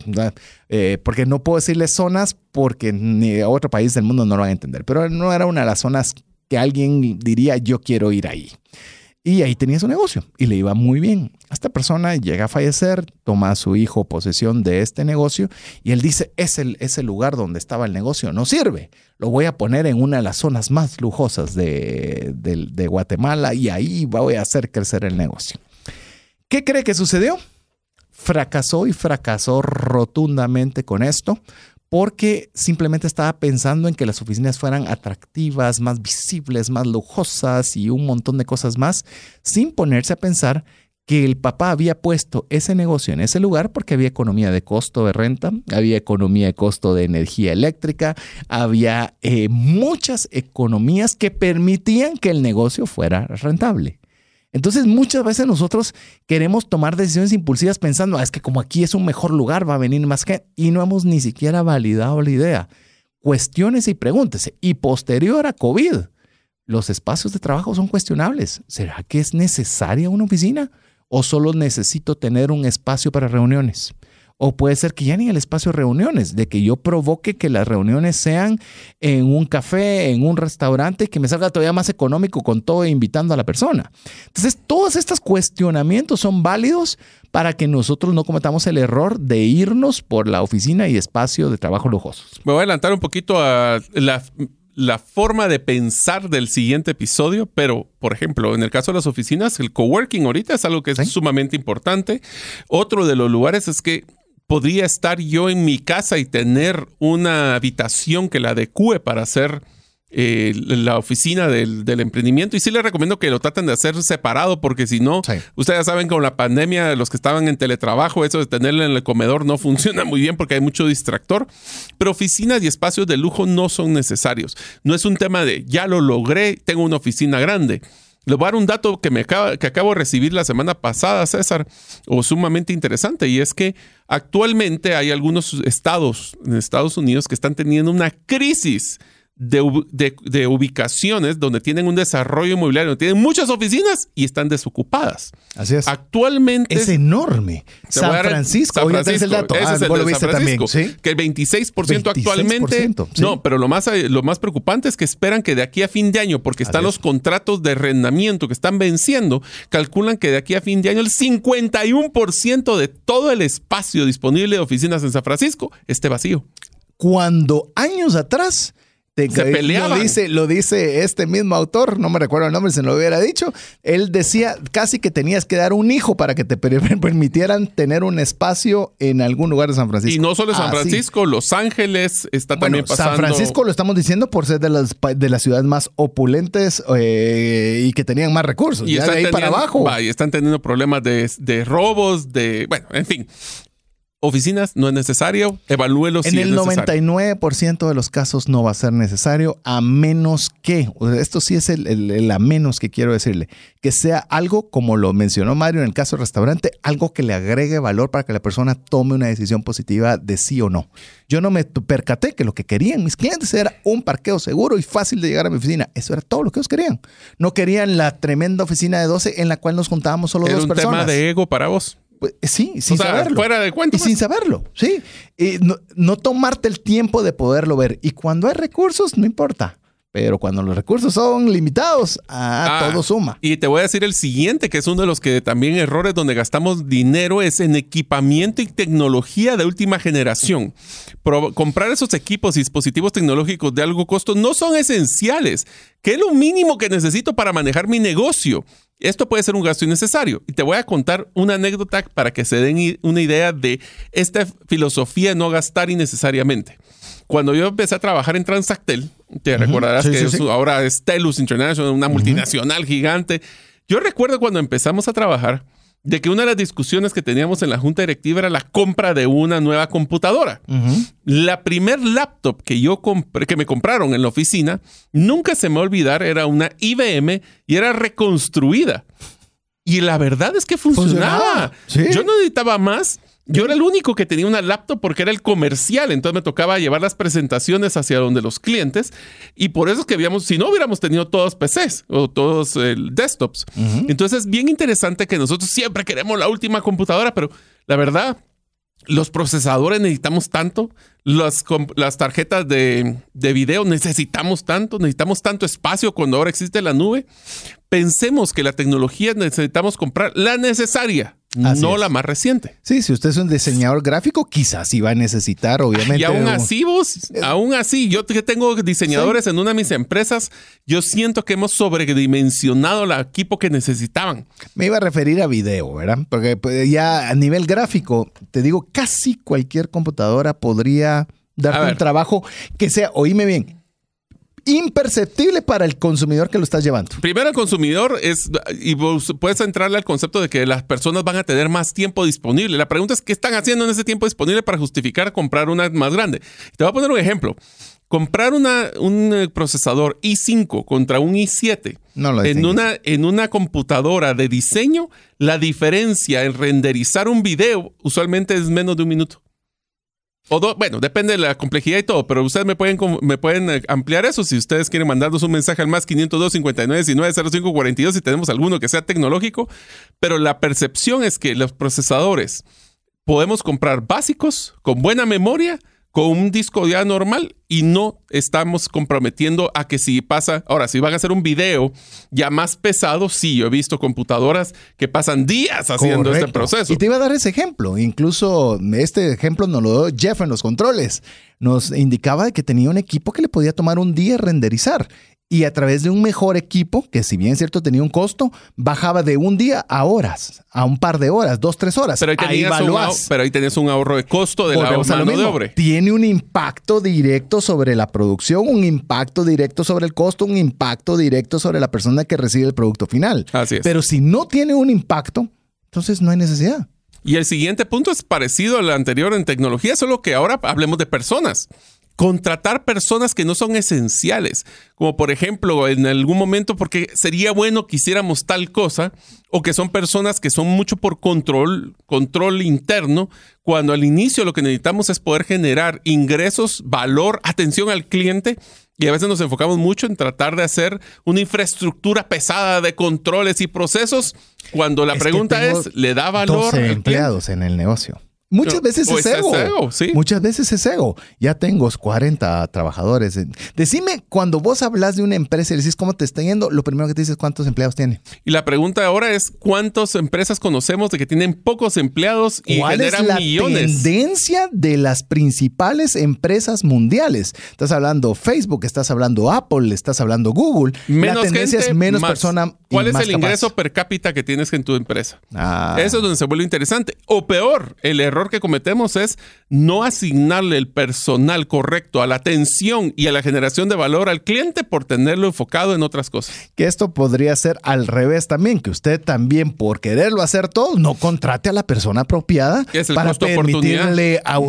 eh, porque no puedo decirle zonas porque ni otro país del mundo no lo van a entender, pero no era una de las zonas que alguien diría yo quiero ir ahí. Y ahí tenía su negocio y le iba muy bien. Esta persona llega a fallecer, toma a su hijo posesión de este negocio y él dice, es el, lugar donde estaba el negocio, no sirve. Lo voy a poner en una de las zonas más lujosas de, de Guatemala y ahí voy a hacer crecer el negocio. ¿Qué cree que sucedió? Fracasó y fracasó rotundamente con esto porque simplemente estaba pensando en que las oficinas fueran atractivas, más visibles, más lujosas y un montón de cosas más, sin ponerse a pensar que el papá había puesto ese negocio en ese lugar porque había economía de costo de renta, había economía de costo de energía eléctrica, había eh, muchas economías que permitían que el negocio fuera rentable. Entonces muchas veces nosotros queremos tomar decisiones impulsivas pensando, ah, es que como aquí es un mejor lugar, va a venir más gente, y no hemos ni siquiera validado la idea. Cuestiones y pregúntese. Y posterior a COVID, los espacios de trabajo son cuestionables. ¿Será que es necesaria una oficina o solo necesito tener un espacio para reuniones? O puede ser que ya ni el espacio de reuniones, de que yo provoque que las reuniones sean en un café, en un restaurante, que me salga todavía más económico con todo invitando a la persona. Entonces, todos estos cuestionamientos son válidos para que nosotros no cometamos el error de irnos por la oficina y espacio de trabajo lujosos. Me voy a adelantar un poquito a la forma de pensar del siguiente episodio, pero por ejemplo, en el caso de las oficinas, el coworking ahorita es algo que es sumamente importante. Otro de los lugares es que podría estar yo en mi casa y tener una habitación que la adecue para hacer eh, la oficina del, emprendimiento. Y sí les recomiendo que lo traten de hacer separado, porque si no, ustedes ya saben, con la pandemia, los que estaban en teletrabajo, eso de tenerlo en el comedor no funciona muy bien porque hay mucho distractor. Pero oficinas y espacios de lujo no son necesarios. No es un tema de ya lo logré, tengo una oficina grande. Le voy a dar un dato que, me acaba, que acabo de recibir la semana pasada, César, o sumamente interesante, y es que actualmente hay algunos estados en Estados Unidos que están teniendo una crisis de, ubicaciones donde tienen un desarrollo inmobiliario, tienen muchas oficinas y están desocupadas. Así es. Actualmente. Es enorme. San Francisco, San Francisco, el dato. Ese ah, es el de San Francisco, Que el 26%, actualmente. No, pero lo más, lo más preocupante es que esperan que de aquí a fin de año, porque están los contratos de arrendamiento que están venciendo, calculan que de aquí a fin de año el 51% de todo el espacio disponible de oficinas en San Francisco esté vacío. Cuando años atrás se peleaban. Lo dice, lo dice este mismo autor, no me recuerdo el nombre, se lo hubiera dicho. Él decía casi que tenías que dar un hijo para que te permitieran tener un espacio en algún lugar de San Francisco. Y no solo San Francisco, Los Ángeles está también pasando. San Francisco lo estamos diciendo por ser de las, de las ciudades más opulentes eh, y que tenían más recursos. Y están ahí para abajo. y están teniendo problemas de, de robos, de. Bueno, en fin. Oficinas no es necesario, evalúelo si En el necesario. 99% de los casos no va a ser necesario, a menos que, esto sí es el, el- el a menos que quiero decirle, que sea algo, como lo mencionó Mario en el caso del restaurante, algo que le agregue valor para que la persona tome una decisión positiva de sí o no. Yo no me percaté que lo que querían mis clientes era un parqueo seguro y fácil de llegar a mi oficina. Eso era todo lo que ellos querían. No querían la tremenda oficina de 12 en la cual nos juntábamos solo Era dos un personas. tema de ego para vos. Pues, sí, sin o sea, saberlo. fuera de cuento. Y pues. sin saberlo, sí. Y no, no tomarte el tiempo de poderlo ver. Y cuando hay recursos, no importa. Pero cuando los recursos son limitados, ah, Ah, todo suma. Y te voy a decir el siguiente, que es uno de los que también errores donde gastamos dinero, es en equipamiento y tecnología de última generación. Pro- comprar esos equipos y dispositivos tecnológicos de algo costo no son esenciales. ¿Qué es lo mínimo que necesito para manejar mi negocio? Esto puede ser un gasto innecesario. Y te voy a contar una anécdota para que se den una idea de esta filosofía de no gastar innecesariamente. Cuando yo empecé a trabajar en Transactel, te recordarás Sí, que sí, es- sí. ahora es Telus International, una multinacional gigante. Yo recuerdo cuando empezamos a trabajar de que una de las discusiones que teníamos en la junta directiva era la compra de una nueva computadora. La primer laptop que yo compré, que me compraron en la oficina, nunca se me va a olvidar, era una IBM y era reconstruida. Y la verdad es que funcionaba. Funcionaba, sí. Yo no necesitaba más. Yo era el único que tenía una laptop porque era el comercial, entonces me tocaba llevar las presentaciones hacia donde los clientes y por eso es que habíamos, si no hubiéramos tenido todos PCs o todos eh, desktops. Entonces es bien interesante que nosotros siempre queremos la última computadora, pero la verdad, los procesadores necesitamos tanto, las, las tarjetas de, de video necesitamos tanto, necesitamos tanto espacio cuando ahora existe la nube. Pensemos que la tecnología necesitamos comprar la necesaria, Así no es. la más reciente. Sí, si usted es un diseñador gráfico, quizás sí va a necesitar, obviamente. Y aún así, vos, aún así, yo que tengo diseñadores en una de mis empresas, yo siento que hemos sobredimensionado el equipo que necesitaban. Me iba a referir a video, ¿verdad? Porque pues, ya a nivel gráfico, te digo, casi cualquier computadora podría darte un trabajo que sea, oíme bien, imperceptible para el consumidor que lo estás llevando. Primero, el consumidor es, y vos puedes entrarle al concepto de que las personas van a tener más tiempo disponible. La pregunta es, ¿qué están haciendo en ese tiempo disponible para justificar comprar una más grande? Te voy a poner un ejemplo. Comprar una, un eh, procesador i5 contra un i7 No lo en una, en una computadora de diseño, la diferencia en renderizar un video usualmente es menos de un minuto. Bueno, depende de la complejidad y todo, pero ustedes me pueden, me pueden eh, ampliar eso si ustedes quieren mandarnos un mensaje al más 502 59 19 05 42 si tenemos alguno que sea tecnológico. Pero la percepción es que los procesadores podemos comprar básicos con buena memoria, con un disco ya normal y no estamos comprometiendo a que si pasa, ahora si van a hacer un video ya más pesado, sí, yo he visto computadoras que pasan días haciendo este proceso. Y te iba a dar ese ejemplo. Incluso este ejemplo nos lo dio Jeff en los controles. Nos indicaba que tenía un equipo que le podía tomar un día renderizar. Y a través de un mejor equipo, que si bien es cierto tenía un costo, bajaba de un día a horas, a un par de horas, dos, tres horas. Pero ahí, tenías un, evaluás. ahorro, pero ahí tenías un ahorro de costo de la Volvemos a lo mano de obra. Tiene un impacto directo sobre la producción, un impacto directo sobre el costo, un impacto directo sobre la persona que recibe el producto final. Así es. Pero si no tiene un impacto, entonces no hay necesidad. Y el siguiente punto es parecido al anterior en tecnología, solo que ahora hablemos de personas. Contratar personas que no son esenciales, como por ejemplo en algún momento porque sería bueno que hiciéramos tal cosa, o que son personas que son mucho por control, control interno, cuando al inicio lo que necesitamos es poder generar ingresos, valor, atención al cliente, y a veces nos enfocamos mucho en tratar de hacer una infraestructura pesada de controles y procesos, cuando la Es pregunta es, ¿le da valor? 12 al cliente? empleados en el negocio. Muchas veces pues es es ego. sí. Muchas veces es ego. Ya tengo 40 trabajadores. Decime, cuando vos hablas de una empresa y decís cómo te está yendo, lo primero que te dices es cuántos empleados tiene. Y la pregunta ahora es cuántas empresas conocemos de que tienen pocos empleados y ¿Cuál es generan la millones. tendencia de las principales empresas mundiales? Estás hablando Facebook, estás hablando Apple, estás hablando Google. Menos la tendencia gente, es menos más. persona ¿Cuál es el capaz. ingreso per cápita que tienes en tu empresa? Ah. Eso es donde se vuelve interesante. O peor, el error que cometemos es no asignarle el personal correcto a la atención y a la generación de valor al cliente por tenerlo enfocado en otras cosas. Que esto podría ser al revés también, que usted también por quererlo hacer todo, no contrate a la persona apropiada Es el para permitirle, a-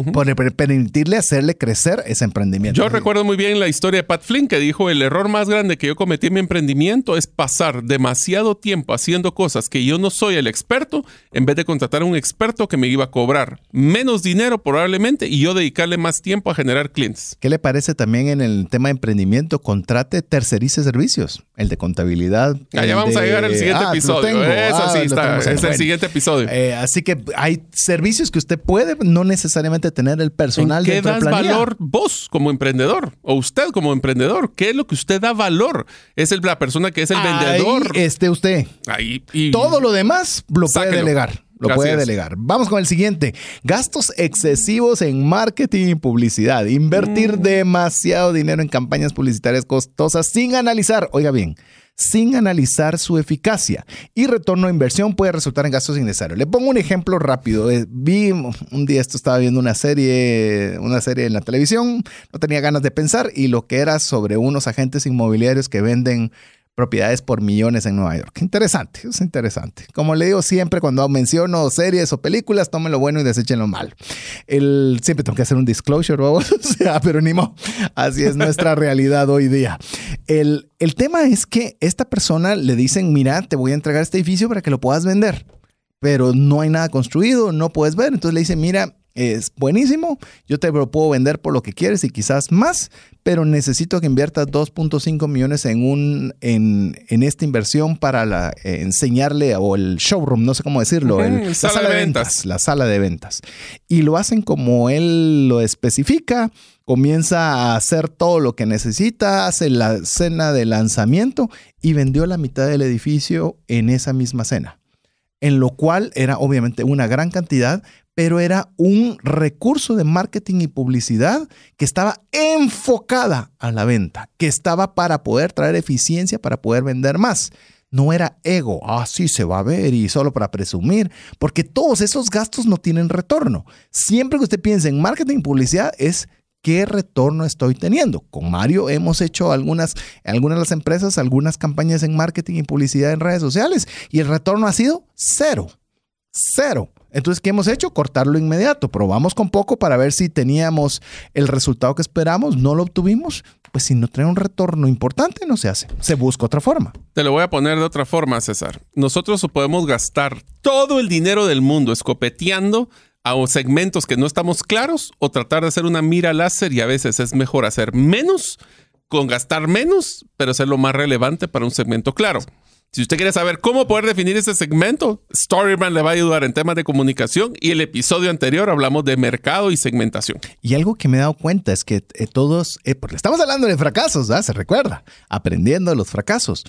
permitirle hacerle crecer ese emprendimiento. Yo recuerdo muy bien la historia de Pat Flynn que dijo, el error más grande que yo cometí en mi emprendimiento es pasar demasiado tiempo haciendo cosas que yo no soy el experto en vez de contratar a un experto que me iba a cobrar menos dinero probablemente y yo dedicarle más tiempo a generar clientes. ¿Qué le parece también en el tema de emprendimiento? Contrate, tercerice servicios, el de contabilidad. Allá vamos a llegar al siguiente Ah, episodio. tengo. Eso Ah, sí está. Es el siguiente episodio. Eh, así que hay servicios que usted puede no necesariamente tener el personal ¿En qué de das valor vos como emprendedor? O usted como emprendedor. ¿Qué es lo que usted da valor? Es el- la persona que es el vendedor. Esté usted. Ahí, y- Todo lo demás lo puede Sáquelo. delegar. Lo puede delegar. Vamos con el siguiente. Gastos excesivos en marketing y publicidad. Invertir Mm. demasiado dinero en campañas publicitarias costosas sin analizar, oiga bien, sin analizar su eficacia y retorno a inversión puede resultar en gastos innecesarios. Le pongo un ejemplo rápido. Eh, Vi un día esto estaba viendo una serie, una serie en la televisión, no tenía ganas de pensar y lo que era sobre unos agentes inmobiliarios que venden propiedades por millones en Nueva York. Interesante, es interesante. Como le digo siempre cuando menciono series o películas, tomen lo bueno y desechen lo malo. El, siempre tengo que hacer un disclosure, o sea, pero ni modo. Así es nuestra realidad hoy día. El, el tema es que esta persona le dicen, mira, te voy a entregar este edificio para que lo puedas vender, pero no hay nada construido, no puedes ver. Entonces le dicen, mira, es buenísimo, yo te lo puedo vender por lo que quieres y quizás más, pero necesito que inviertas 2.5 millones en, un, en, en esta inversión para la, eh, enseñarle, o el showroom, no sé cómo decirlo, el- la sala de ventas. ventas, la sala de ventas. Y lo hacen como él lo especifica, comienza a hacer todo lo que necesita, hace la cena de lanzamiento y vendió la mitad del edificio en esa misma cena en lo cual era obviamente una gran cantidad, pero era un recurso de marketing y publicidad que estaba enfocada a la venta, que estaba para poder traer eficiencia, para poder vender más. No era ego, así se va a ver y solo para presumir, porque todos esos gastos no tienen retorno. Siempre que usted piense en marketing y publicidad es qué retorno estoy teniendo. Con Mario hemos hecho algunas, algunas de las empresas, algunas campañas en marketing y publicidad en redes sociales y el retorno ha sido cero. Cero. Entonces, ¿qué hemos hecho? Cortarlo inmediato. Probamos con poco para ver si teníamos el resultado que esperamos. No lo obtuvimos. Pues si no trae un retorno importante, no se hace. Se busca otra forma. Te lo voy a poner de otra forma, César. Nosotros podemos gastar todo el dinero del mundo escopeteando a segmentos que no estamos claros o tratar de hacer una mira láser y a veces es mejor hacer menos con gastar menos, pero hacerlo más relevante para un segmento claro. Si usted quiere saber cómo poder definir ese segmento, Storybrand le va a ayudar en temas de comunicación y el episodio anterior hablamos de mercado y segmentación. Y algo que me he dado cuenta es que eh, todos, eh, porque estamos hablando de fracasos, ¿verdad? Se recuerda, aprendiendo de los fracasos.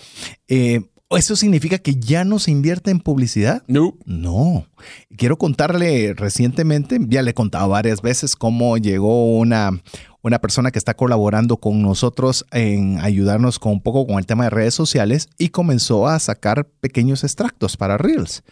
Eh, ¿Eso significa que ya no se invierte en publicidad? No. No. Quiero contarle recientemente, ya le he contado varias veces cómo llegó una, una persona que está colaborando con nosotros en ayudarnos con un poco con el tema de redes sociales y comenzó a sacar pequeños extractos para Reels.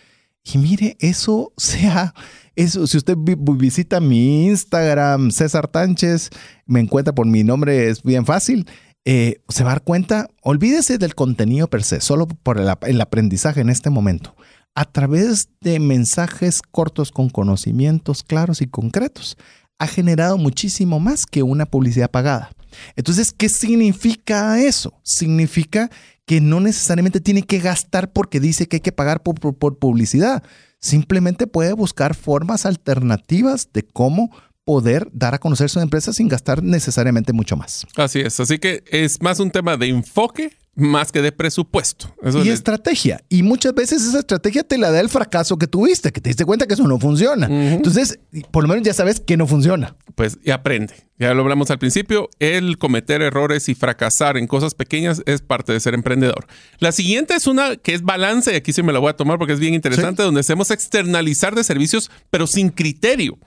Y mire, eso sea, eso, si usted vi- visita mi Instagram, César Tánchez, me encuentra por mi nombre, es bien fácil. eh, se va a dar cuenta, olvídese del contenido per se, solo por el, el aprendizaje en este momento. A través de mensajes cortos con conocimientos claros y concretos, ha generado muchísimo más que una publicidad pagada. Entonces, ¿qué significa eso? Significa que no necesariamente tiene que gastar porque dice que hay que pagar por, publicidad. Simplemente puede buscar formas alternativas de cómo poder dar a conocer su empresa sin gastar necesariamente mucho más. Así es. Así que es más un tema de enfoque más que de presupuesto. Eso Y es- estrategia. Y muchas veces esa estrategia te la da el fracaso que tuviste, que te diste cuenta que eso no funciona. Entonces, por lo menos ya sabes que no funciona. pues y aprende. Ya lo hablamos al principio, el cometer errores y fracasar en cosas pequeñas es parte de ser emprendedor. La siguiente es una que es balance, y aquí sí me la voy a tomar porque es bien interesante, donde hacemos externalizar de servicios, pero sin criterio.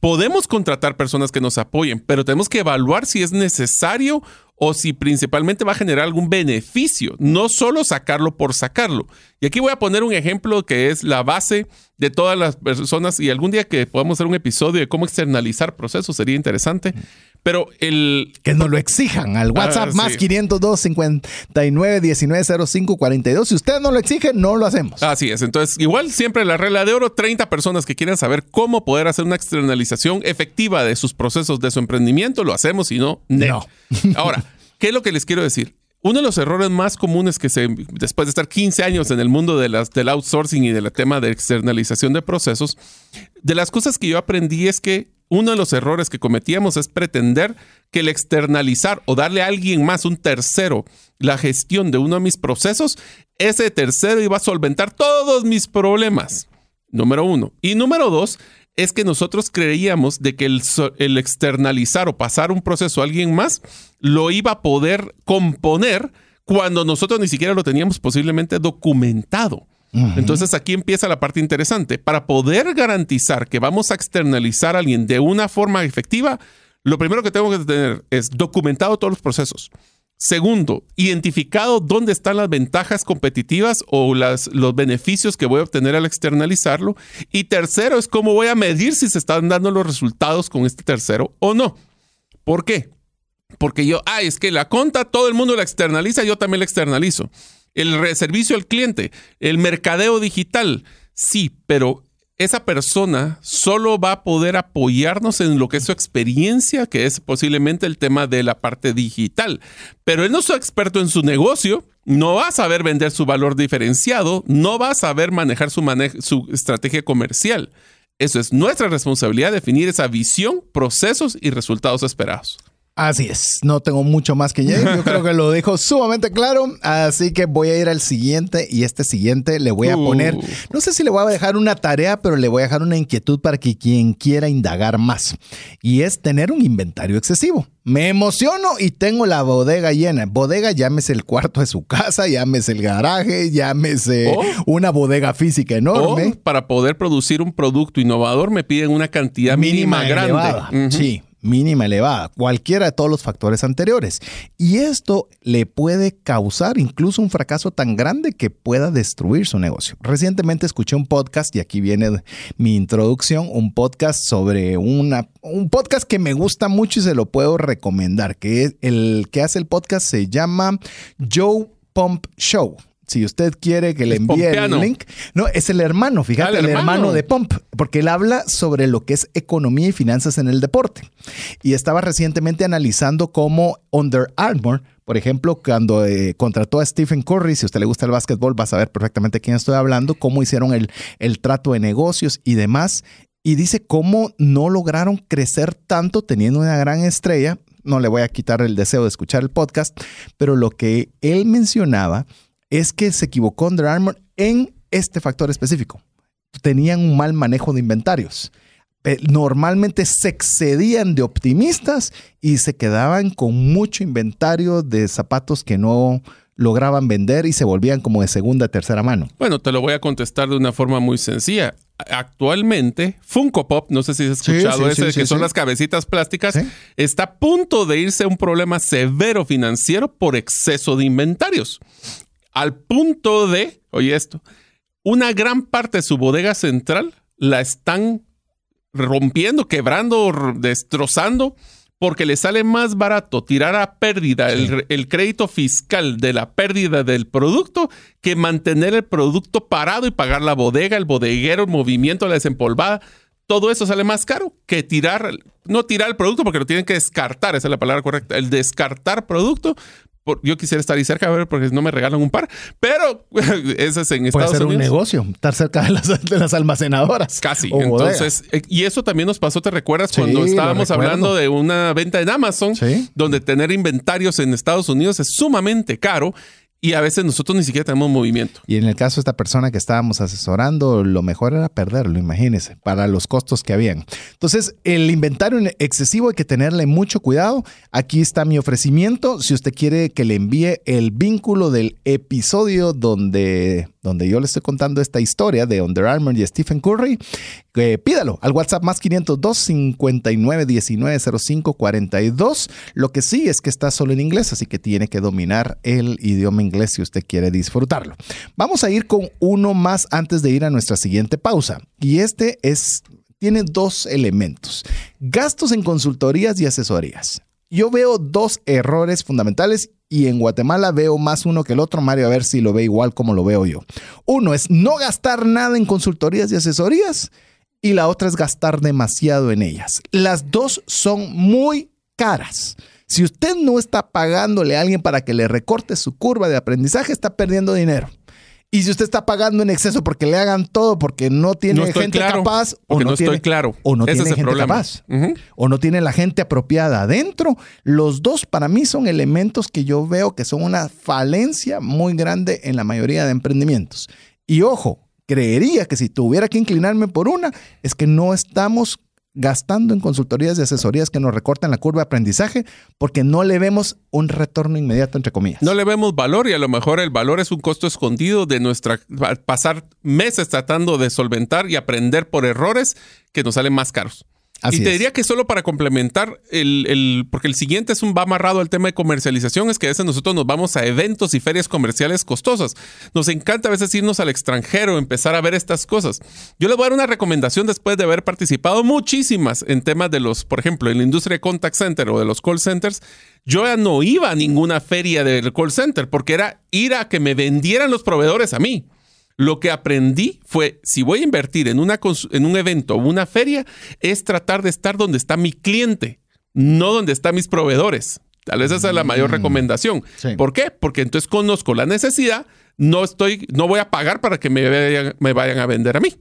Podemos contratar personas que nos apoyen, pero tenemos que evaluar si es necesario o si principalmente va a generar algún beneficio, no solo sacarlo por sacarlo. Y aquí voy a poner un ejemplo que es la base de todas las personas y algún día que podamos hacer un episodio de cómo externalizar procesos sería interesante. Pero el... Que nos lo exijan al Ah, WhatsApp más sí. 502 59 19 05 42. Si usted no lo exige, no lo hacemos. Así es. Entonces, igual siempre la regla de oro, 30 personas que quieran saber cómo poder hacer una externalización efectiva de sus procesos de su emprendimiento, lo hacemos y no, No. Ahora, ¿qué es lo que les quiero decir? Uno de los errores más comunes que se, después de estar 15 años en el mundo de las, del outsourcing y del tema de externalización de procesos, de las cosas que yo aprendí es que uno de los errores que cometíamos es pretender que el externalizar o darle a alguien más, un tercero, la gestión de uno de mis procesos, ese tercero iba a solventar todos mis problemas. Número uno. Y número dos, es que nosotros creíamos de que el, el externalizar o pasar un proceso a alguien más lo iba a poder componer cuando nosotros ni siquiera lo teníamos posiblemente documentado. Entonces aquí empieza la parte interesante. Para poder garantizar que vamos a externalizar a alguien de una forma efectiva, lo primero que tengo que tener es documentado todos los procesos. Segundo, identificado dónde están las ventajas competitivas o los beneficios que voy a obtener al externalizarlo. Y tercero es cómo voy a medir si se están dando los resultados con este tercero o no. ¿Por qué? Porque yo, ah, es que la conta todo el mundo la externaliza, yo también la externalizo. El servicio al cliente, el mercadeo digital, sí, pero esa persona solo va a poder apoyarnos en lo que es su experiencia, que es posiblemente el tema de la parte digital. Pero él no es experto en su negocio, no va a saber vender su valor diferenciado, no va a saber manejar su, su estrategia comercial. Eso es nuestra responsabilidad definir esa visión, procesos y resultados esperados. Así es, no tengo mucho más que añadir. Yo creo que lo dijo sumamente claro. Así que voy a ir al siguiente y este siguiente le voy a Uh. poner, no sé si le voy a dejar una tarea, pero le voy a dejar una inquietud para que quien quiera indagar más. Y es tener un inventario excesivo. Me emociono y tengo la bodega llena. Bodega, llámese el cuarto de su casa, llámese el garaje, llámese Oh. una bodega física enorme. O para poder producir un producto innovador me piden una cantidad mínima, grande. Sí, mínima elevada. Cualquiera de todos los factores anteriores. Y esto le puede causar incluso un fracaso tan grande que pueda destruir su negocio. Recientemente escuché un podcast, y aquí viene mi introducción, un podcast sobre una, un podcast que me gusta mucho y se lo puedo recomendar, que es el que hace el podcast se llama Joe Pump Show. Si usted quiere que le envíe pompeano. el link, no, es el hermano, fíjate, Ah, el hermano hermano. de Pump, porque él habla sobre lo que es economía y finanzas en el deporte. Y estaba recientemente analizando cómo Under Armour, por ejemplo, cuando eh, contrató a Stephen Curry, si a usted le gusta el básquetbol, va a saber perfectamente quién estoy hablando, cómo hicieron el, el trato de negocios y demás. Y dice cómo no lograron crecer tanto teniendo una gran estrella. No le voy a quitar el deseo de escuchar el podcast, pero lo que él mencionaba es que se equivocó Under Armour en este factor específico tenían un mal manejo de inventarios. Eh, Normalmente se excedían de optimistas y se quedaban con mucho inventario de zapatos que no lograban vender y se volvían como de segunda, tercera mano. Bueno, te lo voy a contestar de una forma muy sencilla. Actualmente, Funko Pop, no sé si has escuchado sí, ese, sí, que son las cabecitas plásticas, está a punto de irse a un problema severo financiero por exceso de inventarios. Al punto de, oye esto, una gran parte de su bodega central la están rompiendo, quebrando, destrozando, porque le sale más barato tirar a pérdida el, el crédito fiscal de la pérdida del producto que mantener el producto parado y pagar la bodega, el bodeguero, el movimiento, la desempolvada. Todo eso sale más caro que tirar, no tirar el producto porque lo tienen que descartar, esa es la palabra correcta, el descartar producto. Por- yo quisiera estar ahí cerca a ver porque no me regalan un par, pero eso es en Puede Estados ser un negocio, estar cerca de las, de las almacenadoras. Casi. bodegas. Entonces, eh, y eso también nos pasó, ¿te recuerdas? Sí, cuando estábamos hablando de una venta en Amazon, Sí. donde tener inventarios en Estados Unidos es sumamente caro y a veces nosotros ni siquiera tenemos movimiento. Y en el caso de esta persona que estábamos asesorando, lo mejor era perderlo, imagínese, para los costos que habían. Entonces, el inventario excesivo hay que tenerle mucho cuidado. Aquí está mi ofrecimiento. Si usted quiere que le envíe el vínculo del episodio donde donde yo le estoy contando esta historia de Under Armour y Stephen Curry, pídalo al WhatsApp más 502 59 19 05 42. Lo que sí es que está solo en inglés, así que tiene que dominar el idioma inglés si usted quiere disfrutarlo. Vamos a ir con uno más antes de ir a nuestra siguiente pausa. Y este es tiene dos elementos. Gastos en consultorías y asesorías. Yo veo dos errores fundamentales y en Guatemala veo más uno que el otro. Mario, a ver si lo ve igual como lo veo yo. Uno es no gastar nada en consultorías y asesorías y la otra es gastar demasiado en ellas. Las dos son muy caras. Si usted no está pagándole a alguien para que le recorte su curva de aprendizaje, está perdiendo dinero. Y si usted está pagando en exceso porque le hagan todo, porque no tiene gente capaz, o no, tiene, claro. o no tiene gente capaz, o no tiene la gente apropiada adentro, los dos para mí son elementos que yo veo que son una falencia muy grande en la mayoría de emprendimientos. Y ojo, creería que si tuviera que inclinarme por una, es que no estamos gastando en consultorías y asesorías que nos recortan la curva de aprendizaje porque no le vemos un retorno inmediato, entre comillas. No le vemos valor y a lo mejor el valor es un costo escondido de nuestra pasar meses tratando de solventar y aprender por errores que nos salen más caros y te diría que solo para complementar, el, porque el siguiente es un va amarrado al tema de comercialización, es que a veces nosotros nos vamos a eventos y ferias comerciales costosas. Nos encanta a veces irnos al extranjero, empezar a ver estas cosas. Yo les voy a dar una recomendación después de haber participado muchísimas en temas de los, por ejemplo, en la industria de contact center o de los call centers. Yo ya no iba a ninguna feria del call center porque era ir a que me vendieran los proveedores a mí. Lo que aprendí fue, si voy a invertir en, una, en un evento o una feria, es tratar de estar donde está mi cliente, no donde están mis proveedores. Tal vez esa es la mayor mm. recomendación. ¿Por qué? Porque entonces conozco la necesidad, no estoy, no voy a pagar para que me me vayan a vender a mí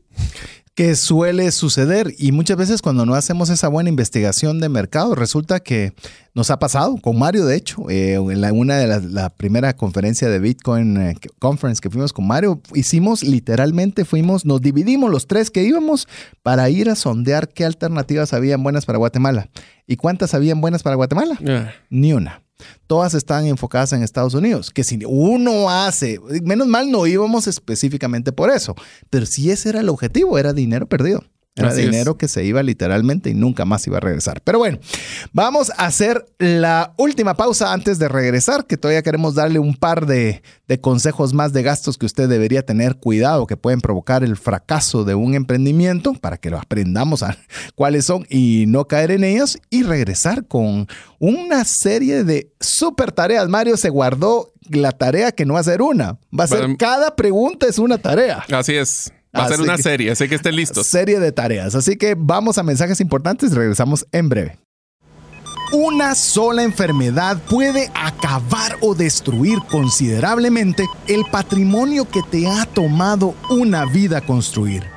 que suele suceder y muchas veces cuando no hacemos esa buena investigación de mercado resulta que nos ha pasado con Mario de hecho eh, en la, una de las la primera conferencia de Bitcoin eh, conference que fuimos con Mario hicimos literalmente fuimos nos dividimos los tres que íbamos para ir a sondear qué alternativas habían buenas para Guatemala. Y cuántas habían buenas para Guatemala ah. ni una todas están enfocadas en Estados Unidos, que si uno hace, menos mal no íbamos específicamente por eso, pero si ese era el objetivo, era dinero perdido. Era dinero que se iba literalmente y nunca más iba a regresar. Pero bueno, vamos a hacer la última pausa antes de regresar, que todavía queremos darle un par de, consejos más de gastos que usted debería tener cuidado, que pueden provocar el fracaso de un emprendimiento, para que lo aprendamos a cuáles son y no caer en ellos, y regresar con una serie de super tareas. Mario se guardó la tarea que no va a ser una, va a ser cada pregunta es una tarea. Así es. Va a ser una serie, así que estén listos. Serie de tareas. Así que vamos a mensajes importantes y regresamos en breve. Una sola enfermedad puede acabar o destruir considerablemente el patrimonio que te ha tomado una vida construir.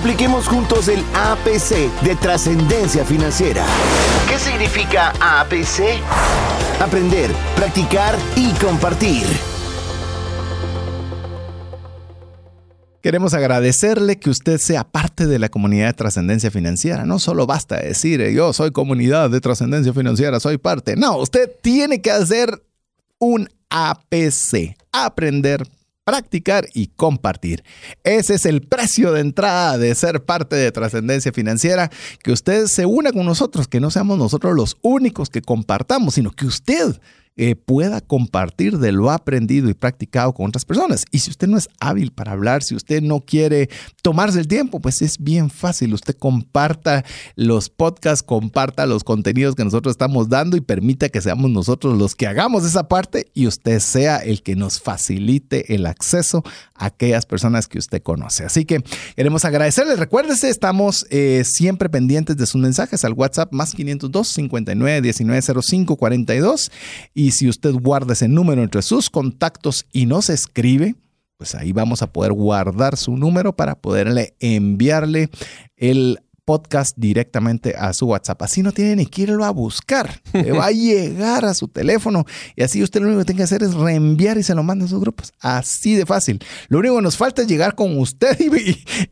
Apliquemos juntos el APC de trascendencia financiera. ¿Qué significa APC? Aprender, practicar y compartir. Queremos agradecerle que usted sea parte de la comunidad de trascendencia financiera. No solo basta decir yo soy comunidad de trascendencia financiera, soy parte. No, usted tiene que hacer un APC. Aprender, practicar y compartir. Ese es el precio de entrada de ser parte de Trascendencia Financiera, que usted se una con nosotros, que no seamos nosotros los únicos que compartamos, sino que usted eh, pueda compartir de lo aprendido y practicado con otras personas. Y si usted no es hábil para hablar, si usted no quiere tomarse el tiempo, pues es bien fácil. Usted comparta los podcasts, comparta los contenidos que nosotros estamos dando y permita que seamos nosotros los que hagamos esa parte y usted sea el que nos facilite el acceso a aquellas personas que usted conoce. Así que queremos agradecerles. Recuérdese, estamos eh, siempre pendientes de sus mensajes al WhatsApp más 502 59 19 05 42 y y si usted guarda ese número entre sus contactos y nos escribe, pues ahí vamos a poder guardar su número para poderle enviarle el podcast directamente a su WhatsApp. Así no tiene ni que irlo a buscar. Le va a llegar a su teléfono y así usted lo único que tiene que hacer es reenviar y se lo manda a sus grupos. Así de fácil. Lo único que nos falta es llegar con usted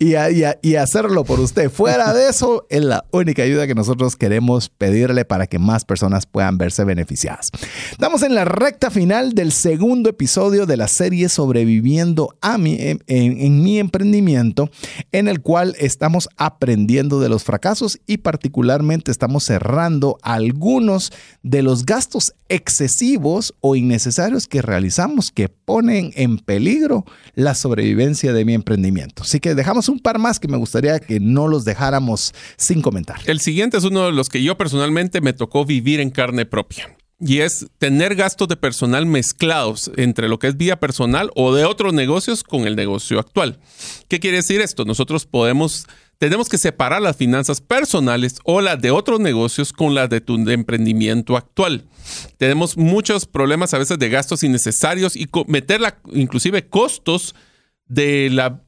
y, hacerlo por usted. Fuera de eso, es la única ayuda que nosotros queremos pedirle para que más personas puedan verse beneficiadas. Estamos en la recta final del segundo episodio de la serie Sobreviviendo a mi, en mi emprendimiento, en el cual estamos aprendiendo de los fracasos y particularmente estamos cerrando algunos de los gastos excesivos o innecesarios que realizamos que ponen en peligro la sobrevivencia de mi emprendimiento. Así que dejamos un par más que me gustaría que no los dejáramos sin comentar. El siguiente es uno de los que yo personalmente me tocó vivir en carne propia y es tener gastos de personal mezclados entre lo que es vía personal o de otros negocios con el negocio actual. ¿Qué quiere decir esto? Nosotros podemos tenemos que separar las finanzas personales o las de otros negocios con las de tu emprendimiento actual. Tenemos muchos problemas a veces de gastos innecesarios y meterla, inclusive costos de la,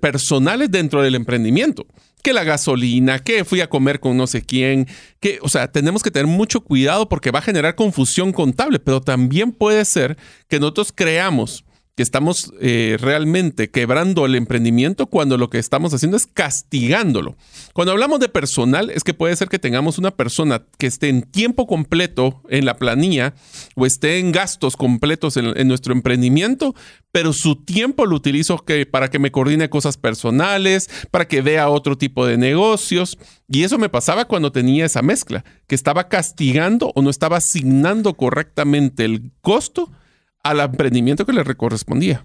personales dentro del emprendimiento. Que la gasolina, que fui a comer con no sé quién, que, o sea, tenemos que tener mucho cuidado porque va a generar confusión contable, pero también puede ser que nosotros creamos que estamos eh, realmente quebrando el emprendimiento cuando lo que estamos haciendo es castigándolo. Cuando hablamos de personal, es que puede ser que tengamos una persona que esté en tiempo completo en la planilla o esté en gastos completos en, nuestro emprendimiento, pero su tiempo lo utilizo para que me coordine cosas personales, para que vea otro tipo de negocios. Y eso me pasaba cuando tenía esa mezcla, que estaba castigando o no estaba asignando correctamente el costo al emprendimiento que le correspondía.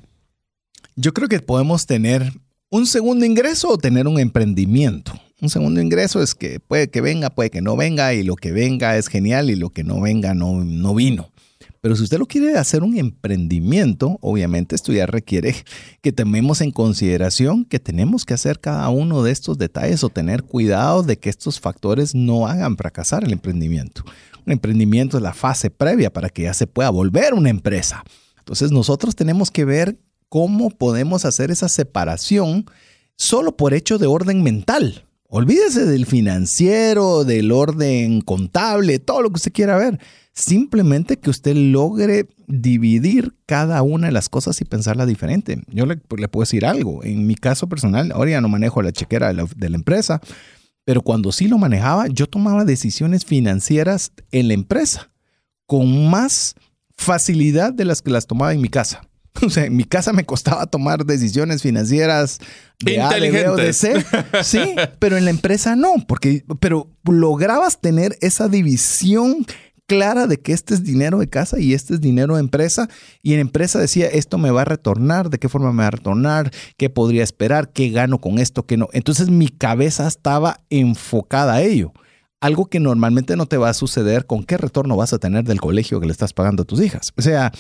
Yo creo que podemos tener un segundo ingreso o tener un emprendimiento. Un segundo ingreso es que puede que venga, puede que no venga, y lo que venga es genial y lo que no venga no, no vino. Pero si usted lo quiere hacer un emprendimiento, obviamente esto ya requiere que tomemos en consideración que tenemos que hacer cada uno de estos detalles o tener cuidado de que estos factores no hagan fracasar el emprendimiento. Un emprendimiento es la fase previa para que ya se pueda volver una empresa. Entonces nosotros tenemos que ver cómo podemos hacer esa separación solo por hecho de orden mental. Olvídese del financiero, del orden contable, todo lo que usted quiera ver. Simplemente que usted logre dividir cada una de las cosas y pensarla diferente. Yo le, puedo decir algo. En mi caso personal, ahora ya no manejo la chequera de la empresa, pero cuando sí lo manejaba, yo tomaba decisiones financieras en la empresa con más facilidad de las que las tomaba en mi casa. O sea, en mi casa me costaba tomar decisiones financieras de A, de B o de C. Sí, pero en la empresa no, porque pero lograbas tener esa división clara de que este es dinero de casa y este es dinero de empresa. Y en empresa decía, esto me va a retornar, de qué forma me va a retornar, qué podría esperar, qué gano con esto, qué no. Entonces mi cabeza estaba enfocada a ello. Algo que normalmente no te va a suceder con qué retorno vas a tener del colegio que le estás pagando a tus hijas. O sea,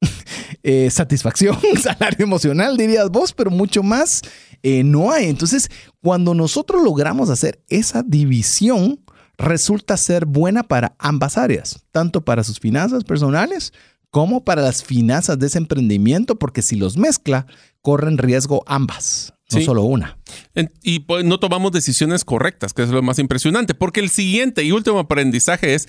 eh, satisfacción, salario emocional, dirías vos, pero mucho más eh, no hay. Entonces, cuando nosotros logramos hacer esa división, resulta ser buena para ambas áreas, tanto para sus finanzas personales como para las finanzas de ese emprendimiento, porque si los mezcla, corren riesgo ambas, no solo una. Y pues, no tomamos decisiones correctas, que es lo más impresionante, porque el siguiente y último aprendizaje es,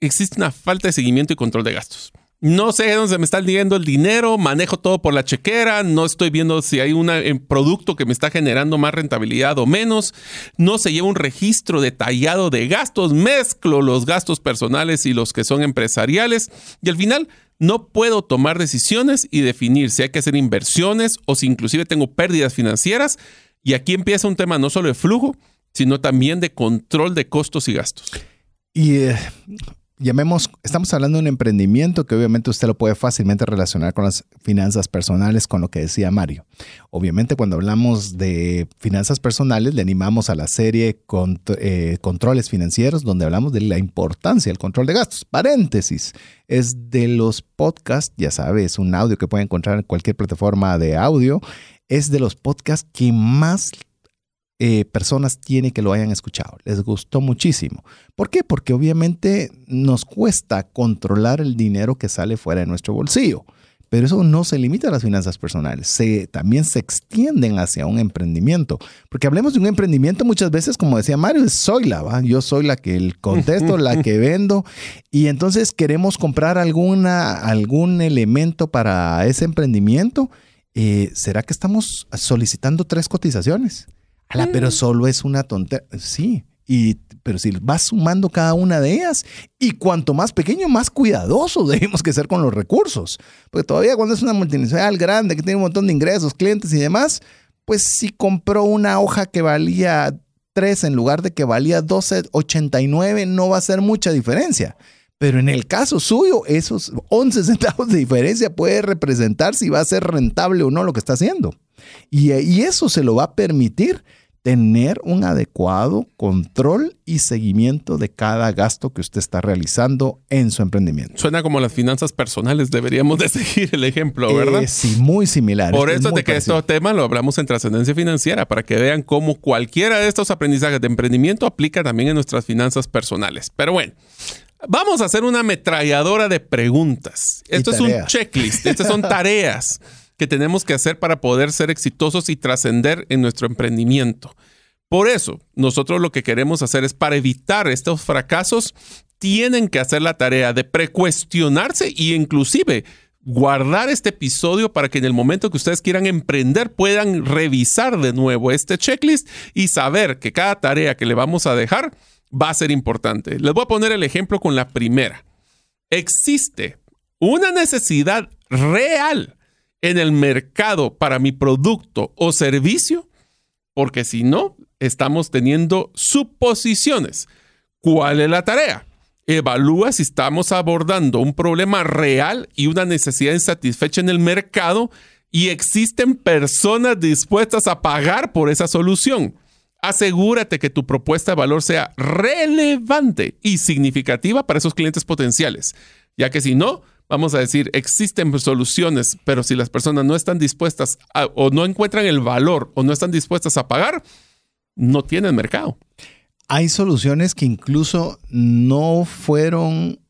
existe una falta de seguimiento y control de gastos. No sé dónde me está yendo el dinero, manejo todo por la chequera, no estoy viendo si hay un eh, producto que me está generando más rentabilidad o menos, no se lleva un registro detallado de gastos, mezclo los gastos personales y los que son empresariales. Y al final no puedo tomar decisiones y definir si hay que hacer inversiones o si inclusive tengo pérdidas financieras. Y aquí empieza un tema no solo de flujo, sino también de control de costos y gastos. Y eh, llamemos, estamos hablando de un emprendimiento que obviamente usted lo puede fácilmente relacionar con las finanzas personales, con lo que decía Mario. Obviamente cuando hablamos de finanzas personales, le animamos a la serie eh, Controles Financieros, donde hablamos de la importancia del control de gastos. Paréntesis, es de los podcasts, ya sabes, un audio que puede encontrar en cualquier plataforma de audio, es de los podcasts que más eh, personas tiene que lo hayan escuchado. Les gustó muchísimo. ¿Por qué? Porque obviamente nos cuesta controlar el dinero que sale fuera de nuestro bolsillo. Pero eso no se limita a las finanzas personales, se, también se extienden hacia un emprendimiento. Porque hablemos de un emprendimiento muchas veces, como decía Mario, soy la, ¿va? yo soy la que contesto, la que vendo, y entonces queremos comprar alguna, algún elemento para ese emprendimiento. Eh, ¿Será que estamos solicitando tres cotizaciones? Pero mm. solo es una tontería. Sí, y, pero si vas sumando cada una de ellas, y cuanto más pequeño, más cuidadoso debemos que ser con los recursos. Porque todavía cuando es una multinacional grande que tiene un montón de ingresos, clientes y demás, pues si compró una hoja que valía 3 en lugar de que valía 12.89, no va a ser mucha diferencia. Pero en el caso suyo, esos 11 centavos de diferencia puede representar si va a ser rentable o no lo que está haciendo. Y, y eso se lo va a permitir tener un adecuado control y seguimiento de cada gasto que usted está realizando en su emprendimiento. Suena como las finanzas personales, deberíamos de seguir el ejemplo, ¿verdad? Eh, sí, muy similar. Por eso de que este tema lo hablamos en trascendencia financiera, para que vean cómo cualquiera de estos aprendizajes de emprendimiento aplica también en nuestras finanzas personales. Pero bueno, Vamos a hacer una ametralladora de preguntas. Esto es un checklist, estas son tareas que tenemos que hacer para poder ser exitosos y trascender en nuestro emprendimiento. Por eso, nosotros lo que queremos hacer es para evitar estos fracasos, tienen que hacer la tarea de precuestionarse y inclusive guardar este episodio para que en el momento que ustedes quieran emprender puedan revisar de nuevo este checklist y saber que cada tarea que le vamos a dejar va a ser importante. Les voy a poner el ejemplo con la primera. Existe una necesidad real en el mercado para mi producto o servicio, porque si no, estamos teniendo suposiciones. ¿Cuál es la tarea? Evalúa si estamos abordando un problema real y una necesidad insatisfecha en el mercado y existen personas dispuestas a pagar por esa solución. Asegúrate que tu propuesta de valor sea relevante y significativa para esos clientes potenciales, ya que si no, vamos a decir, existen soluciones, pero si las personas no están dispuestas o no encuentran el valor o no están dispuestas a pagar, no tienen mercado. Hay soluciones que incluso no fueron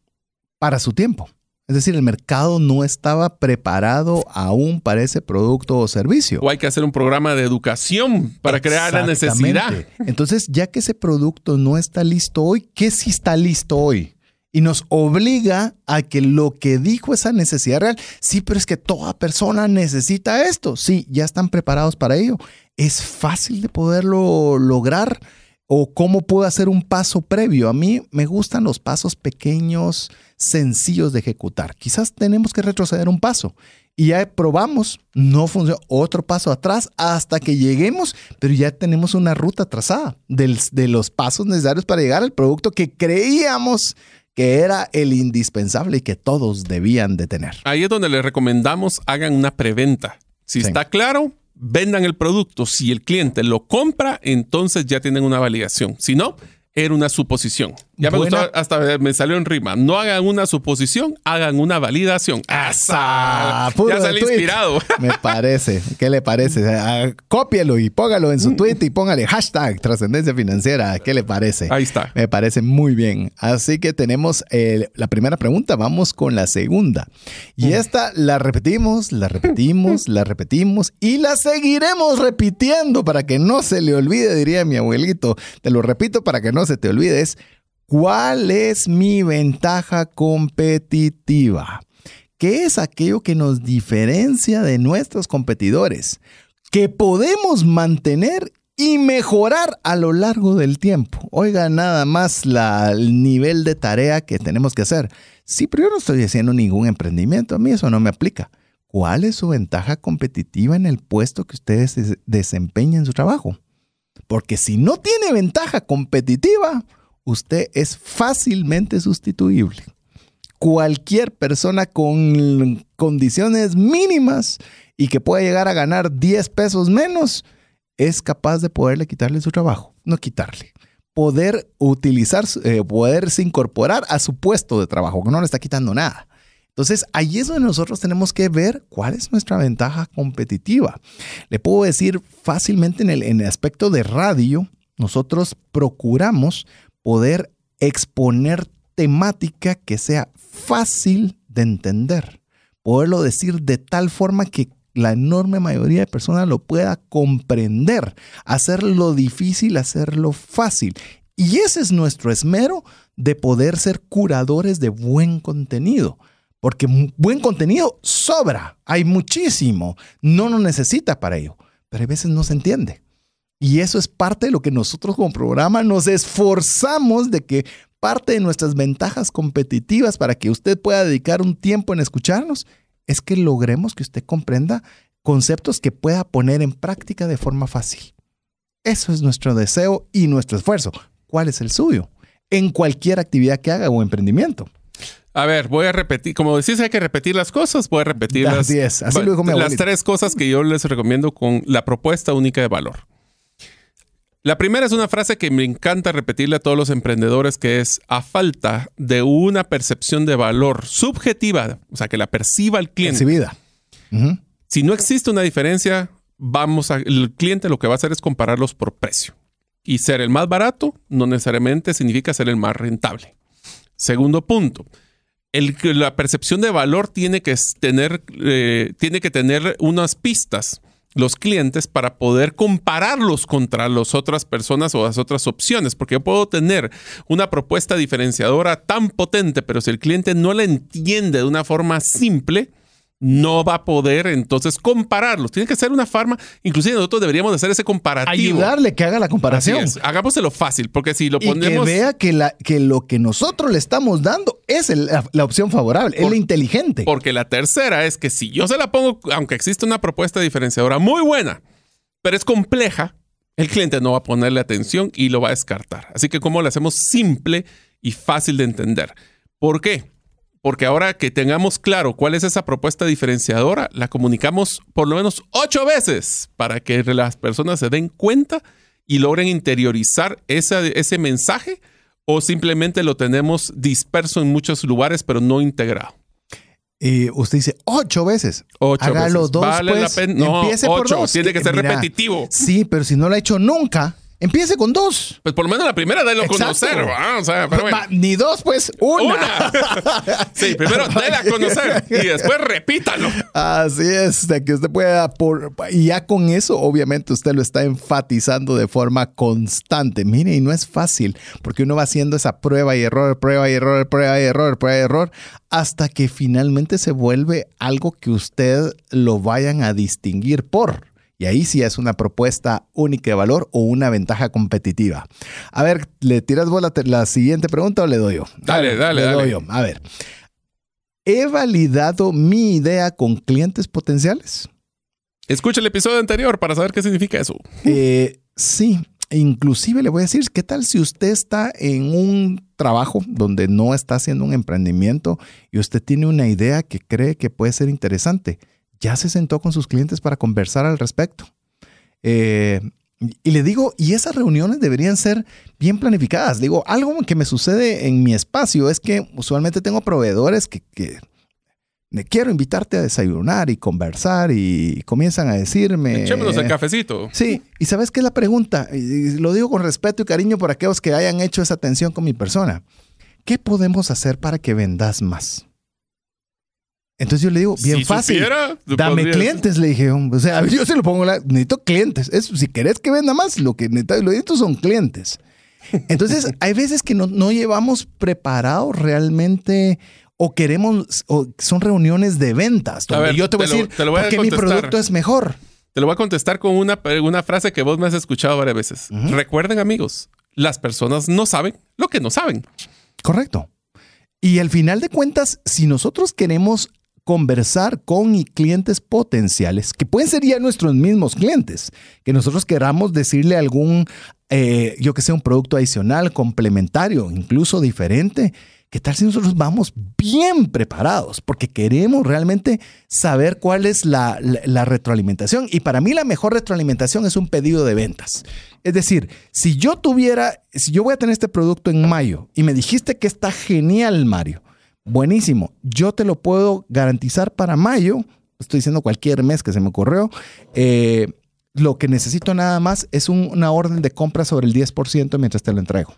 para su tiempo. Es decir, el mercado no estaba preparado aún para ese producto o servicio. O hay que hacer un programa de educación para crear la necesidad. Entonces, ya que ese producto no está listo hoy, ¿qué sí está listo hoy? Y nos obliga a que lo que dijo esa necesidad real, sí, pero es que toda persona necesita esto, sí, ya están preparados para ello. Es fácil de poderlo lograr o cómo puedo hacer un paso previo. A mí me gustan los pasos pequeños, sencillos de ejecutar. Quizás tenemos que retroceder un paso y ya probamos, no funciona, otro paso atrás hasta que lleguemos, pero ya tenemos una ruta trazada de los pasos necesarios para llegar al producto que creíamos que era el indispensable y que todos debían de tener. Ahí es donde les recomendamos hagan una preventa. Si está claro, vendan el producto. Si el cliente lo compra, entonces ya tienen una validación. Si no, era una suposición. Ya me gustó, hasta me salió en rima. No hagan una suposición, hagan una validación. ¡Asa! ya salí inspirado. Me parece. ¿Qué le parece? Ah, cópielo y póngalo en su tweet y póngale hashtag trascendencia financiera. ¿Qué le parece? Ahí está. Me parece muy bien. Así que tenemos eh, la primera pregunta. Vamos con la segunda. Y mm. esta la repetimos, la repetimos, la repetimos y la seguiremos repitiendo para que no se le olvide, diría mi abuelito. Te lo repito para que no se te olvides. ¿Cuál es mi ventaja competitiva? ¿Qué es aquello que nos diferencia de nuestros competidores? Que podemos mantener y mejorar a lo largo del tiempo. Oiga, nada más el nivel de tarea que tenemos que hacer. Sí, pero yo no estoy haciendo ningún emprendimiento, a mí eso no me aplica. ¿Cuál es su ventaja competitiva en el puesto que ustedes desempeñan en su trabajo? Porque si no tiene ventaja competitiva, usted es fácilmente sustituible. Cualquier persona con condiciones mínimas y que pueda llegar a ganar 10 pesos menos, es capaz de poderle quitarle su trabajo, no quitarle. Poder utilizar, eh, poderse incorporar a su puesto de trabajo, que no le está quitando nada. Entonces, ahí es donde nosotros tenemos que ver cuál es nuestra ventaja competitiva. Le puedo decir fácilmente en el, aspecto de radio, nosotros procuramos poder exponer temática que sea fácil de entender, poderlo decir de tal forma que la enorme mayoría de personas lo pueda comprender, hacerlo difícil, hacerlo fácil. Y ese es nuestro esmero de poder ser curadores de buen contenido. Porque buen contenido sobra, hay muchísimo, no lo necesita para ello, pero a veces no se entiende. Y eso es parte de lo que nosotros como programa nos esforzamos de que parte de nuestras ventajas competitivas para que usted pueda dedicar un tiempo en escucharnos es que logremos que usted comprenda conceptos que pueda poner en práctica de forma fácil. Eso es nuestro deseo y nuestro esfuerzo. ¿Cuál es el suyo? En cualquier actividad que haga o emprendimiento. A ver, voy a repetir, como decís, hay que repetir las cosas, voy a repetir las, las tres cosas que yo les recomiendo con la propuesta única de valor. La primera es una frase que me encanta repetirle a todos los emprendedores, que es a falta de una percepción de valor subjetiva, o sea, que la perciba el cliente. Percibida. Si no existe una diferencia, vamos a, el cliente lo que va a hacer es compararlos por precio. Y ser el más barato no necesariamente significa ser el más rentable. Segundo punto, el, la percepción de valor tiene que tener, eh, tiene que tener unas pistas los clientes para poder compararlos contra las otras personas o las otras opciones, porque yo puedo tener una propuesta diferenciadora tan potente, pero si el cliente no la entiende de una forma simple, no va a poder entonces compararlos. Tiene que ser una forma, inclusive nosotros deberíamos hacer ese comparativo. Ayudarle que haga la comparación. Hagámoselo fácil, porque si lo ponemos... Y que vea que, la, que lo que nosotros le estamos dando es la, opción favorable, es la inteligente. Porque la tercera es que si yo se la pongo, aunque existe una propuesta diferenciadora muy buena, pero es compleja, el cliente no va a ponerle atención y lo va a descartar. Así que cómo lo hacemos simple y fácil de entender. ¿Por qué? Porque ahora que tengamos claro cuál es esa propuesta diferenciadora, la comunicamos por lo menos ocho veces para que las personas se den cuenta y logren interiorizar ese mensaje o simplemente lo tenemos disperso en muchos lugares pero no integrado. Y usted dice ocho veces. Ocho Hágalo veces. dos, vale pues, la pena. No, empiece por ocho. dos. Tiene que ser Mira, repetitivo. Sí, pero si no lo ha hecho nunca, Empiece con dos. Pues por lo menos la primera délo a conocer. ¿va? O sea, pero bueno. Ma- Ni dos, pues una. Una. sí, primero déla a conocer y después repítalo. Así es, de que usted pueda, por, y ya con eso, obviamente usted lo está enfatizando de forma constante. Mire, y no es fácil, porque uno va haciendo esa prueba y error, prueba y error, prueba y error, prueba y error, hasta que finalmente se vuelve algo que usted lo vayan a distinguir por. Y ahí sí es una propuesta única de valor o una ventaja competitiva. A ver, ¿le tiras vos la, la siguiente pregunta o le doy yo? Dale, dale, le dale. doy yo. A ver. ¿He validado mi idea con clientes potenciales? Escucha el episodio anterior para saber qué significa eso. Eh, sí, inclusive le voy a decir, ¿qué tal si usted está en un trabajo donde no está haciendo un emprendimiento y usted tiene una idea que cree que puede ser interesante? Ya se sentó con sus clientes para conversar al respecto. Eh, y le digo, y esas reuniones deberían ser bien planificadas. Digo, algo que me sucede en mi espacio es que usualmente tengo proveedores que, que me quiero invitarte a desayunar y conversar y comienzan a decirme... Echémonos el cafecito. Sí, y ¿sabes qué es la pregunta? Y lo digo con respeto y cariño por aquellos que hayan hecho esa atención con mi persona. ¿Qué podemos hacer para que vendas más? Entonces yo le digo, bien Si fácil. supiera, Dame podrías- clientes, le dije. O sea, yo se lo pongo, la, necesito clientes. Eso, si querés que venda más, lo que necesito, lo necesito son clientes. Entonces, hay veces que no, no llevamos preparados realmente o queremos, o son reuniones de ventas. A Donde ver, yo te voy a lo- decir, te lo voy a ¿por qué mi producto es mejor? Te lo voy a contestar con una, una frase que vos me has escuchado varias veces. Recuerden, amigos, las personas no saben lo que no saben. Correcto. Y al final de cuentas, si nosotros queremos conversar con clientes potenciales, que pueden ser ya nuestros mismos clientes, que nosotros queramos decirle algún, eh, yo que sé, un producto adicional, complementario, incluso diferente. ¿Qué tal si nosotros vamos bien preparados? Porque queremos realmente saber cuál es la, la, retroalimentación. Y para mí la mejor retroalimentación es un pedido de ventas. Es decir, si yo tuviera, si yo voy a tener este producto en mayo y me dijiste que está genial, Mario, buenísimo, yo te lo puedo garantizar para mayo, estoy diciendo cualquier mes que se me ocurrió, eh, lo que necesito nada más es una orden de compra sobre el 10% mientras te lo entrego.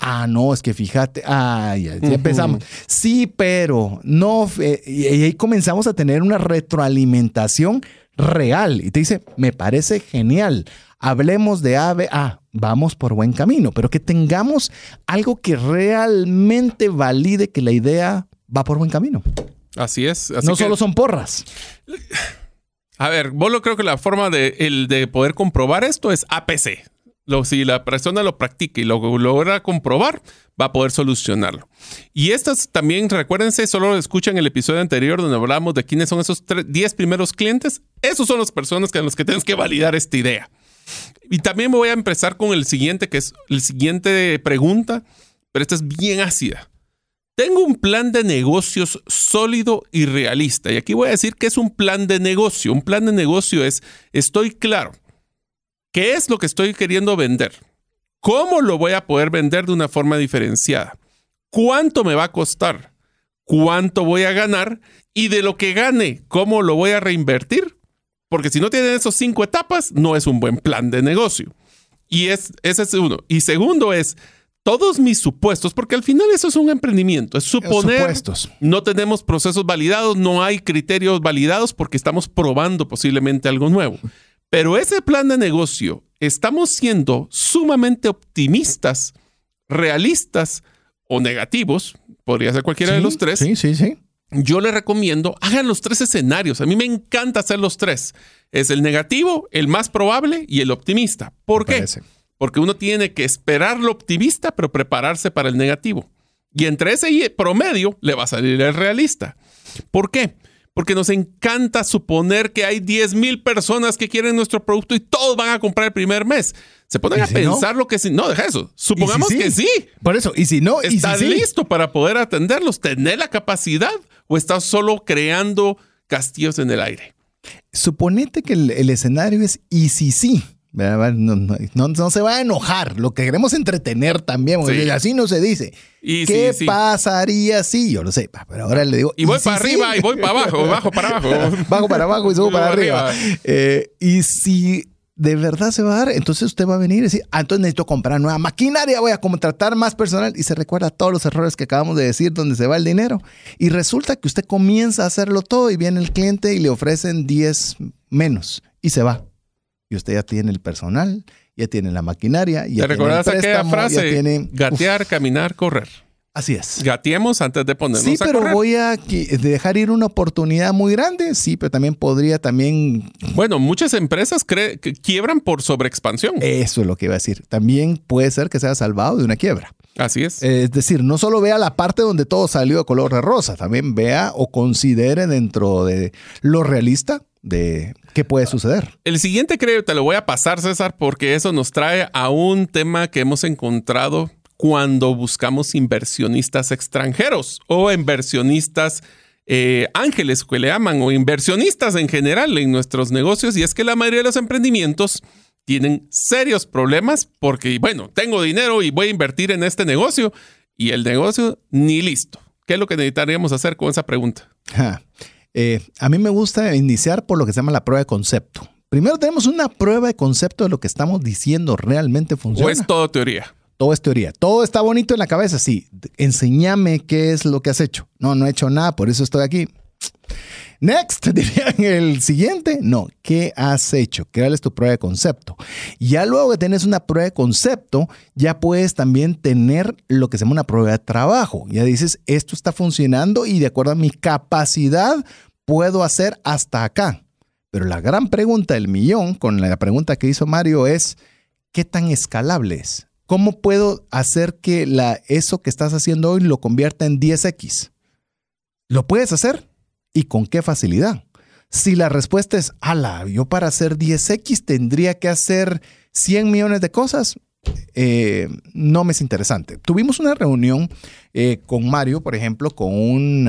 Ah, no, es que fíjate, ay, ya, empezamos. Sí, pero no, eh, y ahí comenzamos a tener una retroalimentación real. Y te dice, me parece genial. Hablemos de AVE. Ah, vamos por buen camino, pero que tengamos algo que realmente valide que la idea va por buen camino. Así es. no solo son porras. A ver, vos lo creo que la forma de, el, de poder comprobar esto es APC si la persona lo practica y lo logra comprobar, va a poder solucionarlo. Y estas también, recuérdense, solo escuchan el episodio anterior donde hablamos de quiénes son esos 10 primeros clientes. Esos son las personas con los que tienes que validar esta idea. Y también voy a empezar con el siguiente, que es la siguiente pregunta, pero esta es bien ácida. Tengo un plan de negocios sólido y realista. Y aquí voy a decir que es un plan de negocio. Un plan de negocio es, estoy claro ¿Qué es lo que estoy queriendo vender? ¿Cómo lo voy a poder vender de una forma diferenciada? ¿Cuánto me va a costar? ¿Cuánto voy a ganar? Y de lo que gane, ¿cómo lo voy a reinvertir? Porque si no tienen esas cinco etapas, no es un buen plan de negocio. Y es, ese es uno. Y segundo es, todos mis supuestos, porque al final eso es un emprendimiento, es suponer, supuestos. no tenemos procesos validados, no hay criterios validados porque estamos probando posiblemente algo nuevo. Pero ese plan de negocio, estamos siendo sumamente optimistas, realistas o negativos, podría ser cualquiera de los tres. Sí, sí, sí. Yo les recomiendo, hagan los tres escenarios. A mí me encanta hacer los tres. Es el negativo, el más probable y el optimista. ¿Por qué? Porque uno tiene que esperar lo optimista, pero prepararse para el negativo. Y entre ese promedio le va a salir el realista. ¿Por qué? porque nos encanta suponer que hay 10 mil personas que quieren nuestro producto y todos van a comprar el primer mes. Se ponen a pensar lo que sí. No, deja eso. Supongamos que sí. Por eso, y si no, ¿estás listo para poder atenderlos? ¿Tener la capacidad o estás solo creando castillos en el aire? Suponete que el, el escenario es y si sí. No, no, se va a enojar. Lo que queremos entretener también. Así no se dice. ¿Qué pasaría si? Yo lo sé, pero ahora le digo. Y voy para arriba y voy para abajo, bajo para abajo. bajo para abajo y subo para arriba. Eh, y si de verdad se va a dar, entonces usted va a venir y decir, ah, entonces necesito comprar nueva maquinaria, voy a contratar más personal. Y se recuerda todos los errores que acabamos de decir, donde se va el dinero. Y resulta que usted comienza a hacerlo todo y viene el cliente y le ofrecen 10 menos y se va y usted ya tiene el personal, ya tiene la maquinaria. Ya ¿Te recuerdas aquella frase? Gatear, caminar, correr. Así es. Gateemos antes de ponernos sí, pero voy a dejar ir una oportunidad muy grande. Sí, pero también podría también... Bueno, muchas empresas que quiebran por sobreexpansión. Eso es lo que iba a decir. También puede ser que sea salvado de una quiebra. Así es. Es decir, no solo vea la parte donde todo salió de color de rosa, también vea o considere dentro de lo realista de qué puede suceder. El siguiente creo te lo voy a pasar, César, porque eso nos trae a un tema que hemos encontrado cuando buscamos inversionistas extranjeros o inversionistas eh, ángeles que le llaman o inversionistas en general en nuestros negocios y es que la mayoría de los emprendimientos tienen serios problemas porque, bueno, tengo dinero y voy a invertir en este negocio y el negocio ni listo. ¿Qué es lo que necesitaríamos hacer con esa pregunta? Eh, a mí me gusta iniciar por lo que se llama la prueba de concepto. Primero tenemos una prueba de concepto de lo que estamos diciendo realmente funciona. ¿O es todo teoría? Todo es teoría. Todo está bonito en la cabeza, sí. Enséñame qué es lo que has hecho. No, no he hecho nada, por eso estoy aquí. Next, dirían el siguiente. No, ¿qué has hecho? ¿Qué es tu prueba de concepto? Ya luego que tienes una prueba de concepto, ya puedes también tener lo que se llama una prueba de trabajo. Ya dices, esto está funcionando y de acuerdo a mi capacidad puedo hacer hasta acá. Pero la gran pregunta del millón, con la pregunta que hizo Mario, es, ¿qué tan escalable es? ¿Cómo puedo hacer que la, eso que estás haciendo hoy lo convierta en 10x? ¿Lo puedes hacer? ¿Y con qué facilidad? Si la respuesta es, ala, yo para hacer 10X tendría que hacer 100 millones de cosas, eh, no me es interesante. Tuvimos una reunión eh, con Mario, por ejemplo, con un,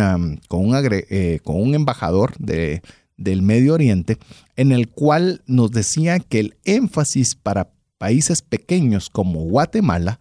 un, eh, con un embajador de, del Medio Oriente, en el cual nos decía que el énfasis para países pequeños como Guatemala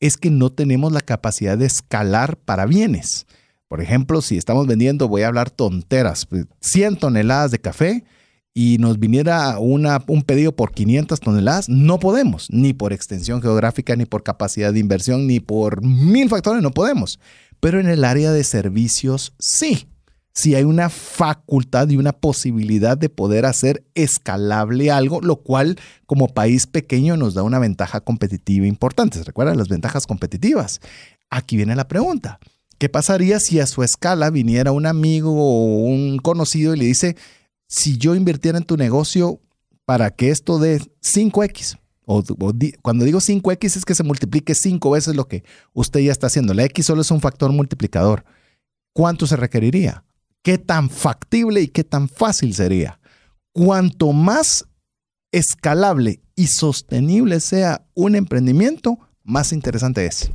es que no tenemos la capacidad de escalar para bienes. Por ejemplo, si estamos vendiendo, voy a hablar tonteras, 100 pues, toneladas de café y nos viniera una, un pedido por 500 toneladas, no podemos, ni por extensión geográfica, ni por capacidad de inversión, ni por mil factores, no podemos. Pero en el área de servicios, sí si hay una facultad y una posibilidad de poder hacer escalable algo, lo cual como país pequeño nos da una ventaja competitiva importante. recuerdan las ventajas competitivas? Aquí viene la pregunta. ¿Qué pasaría si a su escala viniera un amigo o un conocido y le dice, si yo invirtiera en tu negocio para que esto dé 5X? O, cuando digo 5X es que se multiplique 5 veces lo que usted ya está haciendo. La X solo es un factor multiplicador. ¿Cuánto se requeriría? Qué tan factible y qué tan fácil sería. Cuanto más escalable y sostenible sea un emprendimiento, más interesante es.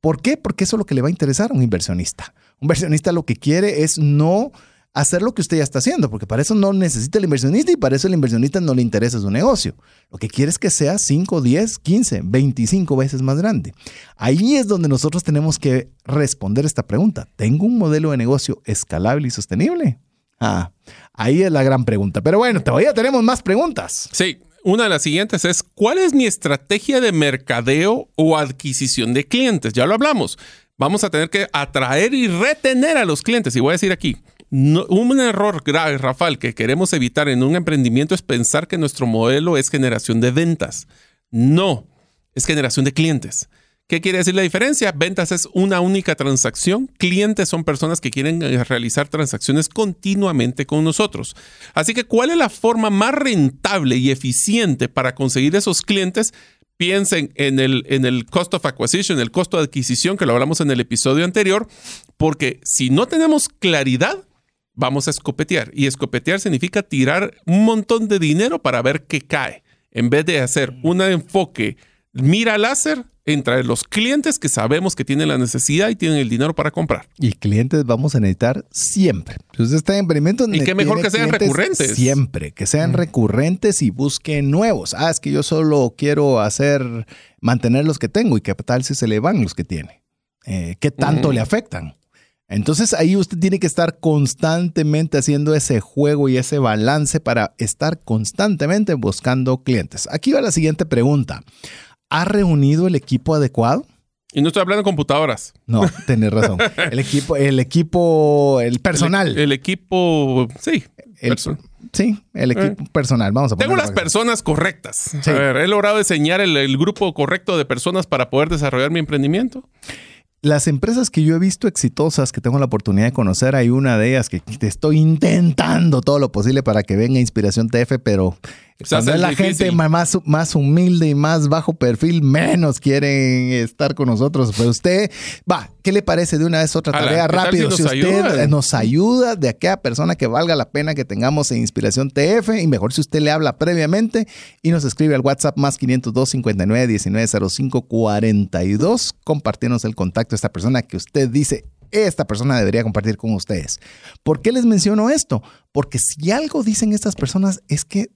¿Por qué? Porque eso es lo que le va a interesar a un inversionista. Un inversionista lo que quiere es no hacer lo que usted ya está haciendo, porque para eso no necesita el inversionista y para eso el inversionista no le interesa su negocio. Lo que quiere es que sea 5, 10, 15, 25 veces más grande. Ahí es donde nosotros tenemos que responder esta pregunta. ¿Tengo un modelo de negocio escalable y sostenible? Ah, ahí es la gran pregunta. Pero bueno, todavía tenemos más preguntas. Sí, una de las siguientes es, ¿cuál es mi estrategia de mercadeo o adquisición de clientes? Ya lo hablamos. Vamos a tener que atraer y retener a los clientes. Y voy a decir aquí, un error grave, Rafael, que queremos evitar en un emprendimiento es pensar que nuestro modelo es generación de ventas. No, es generación de clientes. ¿Qué quiere decir la diferencia? Ventas es una única transacción. Clientes son personas que quieren eh, realizar transacciones continuamente con nosotros. Así que, ¿cuál es la forma más rentable y eficiente para conseguir esos clientes? Piensen en el, en el cost of acquisition, el costo de adquisición, que lo hablamos en el episodio anterior, porque si no tenemos claridad, vamos a escopetear. Y escopetear significa tirar un montón de dinero para ver qué cae. En vez de hacer mm. un enfoque mira láser entre los clientes que sabemos que tienen la necesidad y tienen el dinero para comprar. Y clientes vamos a necesitar siempre. Si usted está en emprendimiento, y qué mejor que sean recurrentes. Siempre, que sean mm. recurrentes y busquen nuevos. Ah, es que yo solo quiero hacer, mantener los que tengo y qué tal si se le van los que tiene. Eh, ¿Qué tanto le afectan? Entonces ahí usted tiene que estar constantemente haciendo ese juego y ese balance para estar constantemente buscando clientes. Aquí va la siguiente pregunta. ¿Ha reunido el equipo adecuado? Y no estoy hablando de computadoras. No, tenés razón. El equipo, el equipo, el personal. El, equipo, sí. sí, el eh. equipo personal. Vamos a Tengo las personas correctas. A ver, he logrado diseñar el grupo correcto de personas para poder desarrollar mi emprendimiento las empresas que yo he visto exitosas, que tengo la oportunidad de conocer, hay una de ellas que te estoy intentando todo lo posible para que venga Inspiración TF, pero cuando es la gente más, más humilde y más bajo perfil, menos quieren estar con nosotros. Pero usted, va, ¿qué le parece de una vez otra tarea rápido? Si, usted nos ayuda de aquella persona que valga la pena que tengamos en Inspiración TF, y mejor si usted le habla previamente y nos escribe al WhatsApp más 502 59 19 05 42, compartirnos el contacto de esta persona que usted dice, esta persona debería compartir con ustedes. ¿Por qué les menciono esto? Porque si algo dicen estas personas es que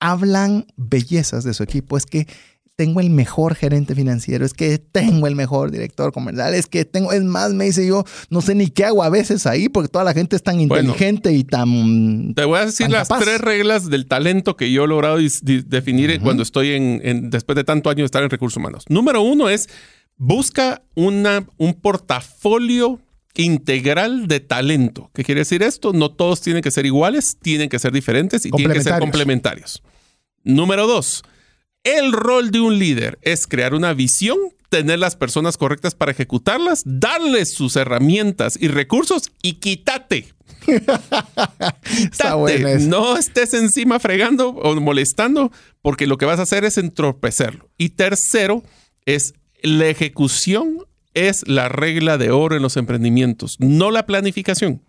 hablan bellezas de su equipo, es que tengo el mejor gerente financiero, es que tengo el mejor director comercial, es que tengo, es más, me dice yo, no sé ni qué hago a veces ahí porque toda la gente es tan inteligente y tan... Te voy a decir las tres reglas del talento que yo he logrado definir cuando estoy en, después de tanto años de estar en recursos humanos. Número uno es, busca una, un portafolio integral de talento. ¿Qué quiere decir esto? No todos tienen que ser iguales, tienen que ser diferentes y tienen que ser complementarios. Número dos, el rol de un líder es crear una visión, tener las personas correctas para ejecutarlas, darles sus herramientas y recursos y quítate. quítate. No estés encima fregando o molestando porque lo que vas a hacer es entorpecerlo. Y tercero es la ejecución es la regla de oro en los emprendimientos, no la planificación.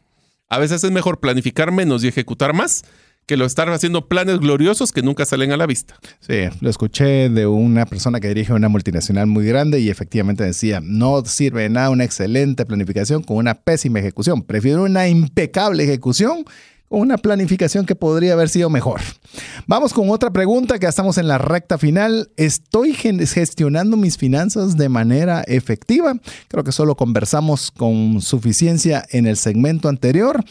A veces es mejor planificar menos y ejecutar más que lo estar haciendo planes gloriosos que nunca salen a la vista. Sí, lo escuché de una persona que dirige una multinacional muy grande y efectivamente decía, no sirve nada una excelente planificación con una pésima ejecución. Prefiero una impecable ejecución una planificación que podría haber sido mejor. Vamos con otra pregunta, que ya estamos en la recta final. ¿Estoy gestionando mis finanzas de manera efectiva? Creo que solo conversamos con suficiencia en el segmento anterior.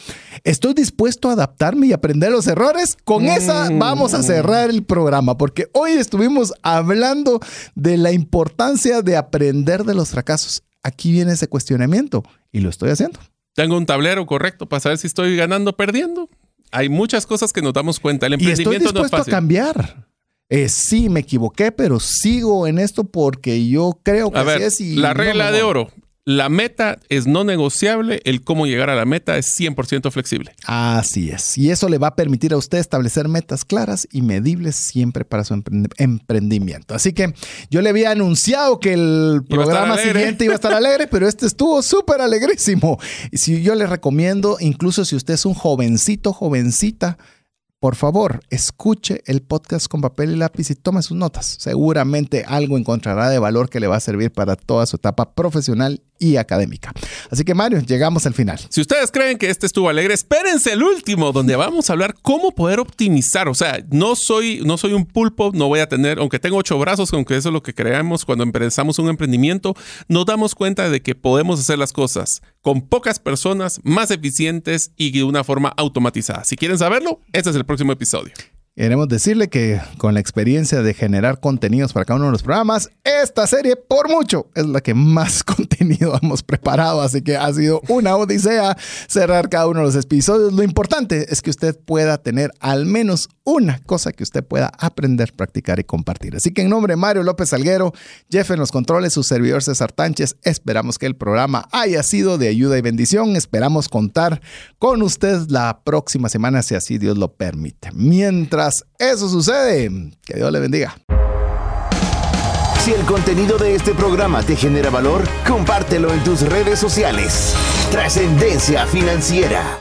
¿Estoy dispuesto a adaptarme y aprender los errores? Con esa mm. vamos a cerrar el programa, porque hoy estuvimos hablando de la importancia de aprender de los fracasos. Aquí viene ese cuestionamiento y lo estoy haciendo. Tengo un tablero correcto para saber si estoy ganando o perdiendo. Hay muchas cosas que nos damos cuenta. El emprendimiento y estoy dispuesto a cambiar. Eh, sí, me equivoqué, pero sigo en esto porque yo creo que así es. Y la regla de oro. La meta es no negociable, el cómo llegar a la meta es 100% flexible. Así es. Y eso le va a permitir a usted establecer metas claras y medibles siempre para su emprendimiento. Así que yo le había anunciado que el programa siguiente iba a estar alegre, pero este estuvo súper alegrísimo. Y si yo le recomiendo, incluso si usted es un jovencito, jovencita, por favor, escuche el podcast con papel y lápiz y tome sus notas. Seguramente algo encontrará de valor que le va a servir para toda su etapa profesional y académica. Así que Mario, llegamos al final. Si ustedes creen que este estuvo alegre, espérense el último, donde vamos a hablar cómo poder optimizar. O sea, no soy, no soy un pulpo, no voy a tener, aunque tengo ocho brazos, aunque eso es lo que creamos cuando empezamos un emprendimiento, nos damos cuenta de que podemos hacer las cosas con pocas personas, más eficientes y de una forma automatizada. Si quieren saberlo, este es el próximo episodio. Queremos decirle que con la experiencia de generar contenidos para cada uno de los programas, esta serie por mucho es la que más contenido hemos preparado, así que ha sido una odisea cerrar cada uno de los episodios. Lo importante es que usted pueda tener al menos una cosa que usted pueda aprender, practicar y compartir. Así que en nombre de Mario López Salguero, Jeff en los controles, su servidor César Tánchez, esperamos que el programa haya sido de ayuda y bendición. Esperamos contar con usted la próxima semana, si así Dios lo permite. Mientras eso sucede, que Dios le bendiga. Si el contenido de este programa te genera valor, compártelo en tus redes sociales. Trascendencia financiera.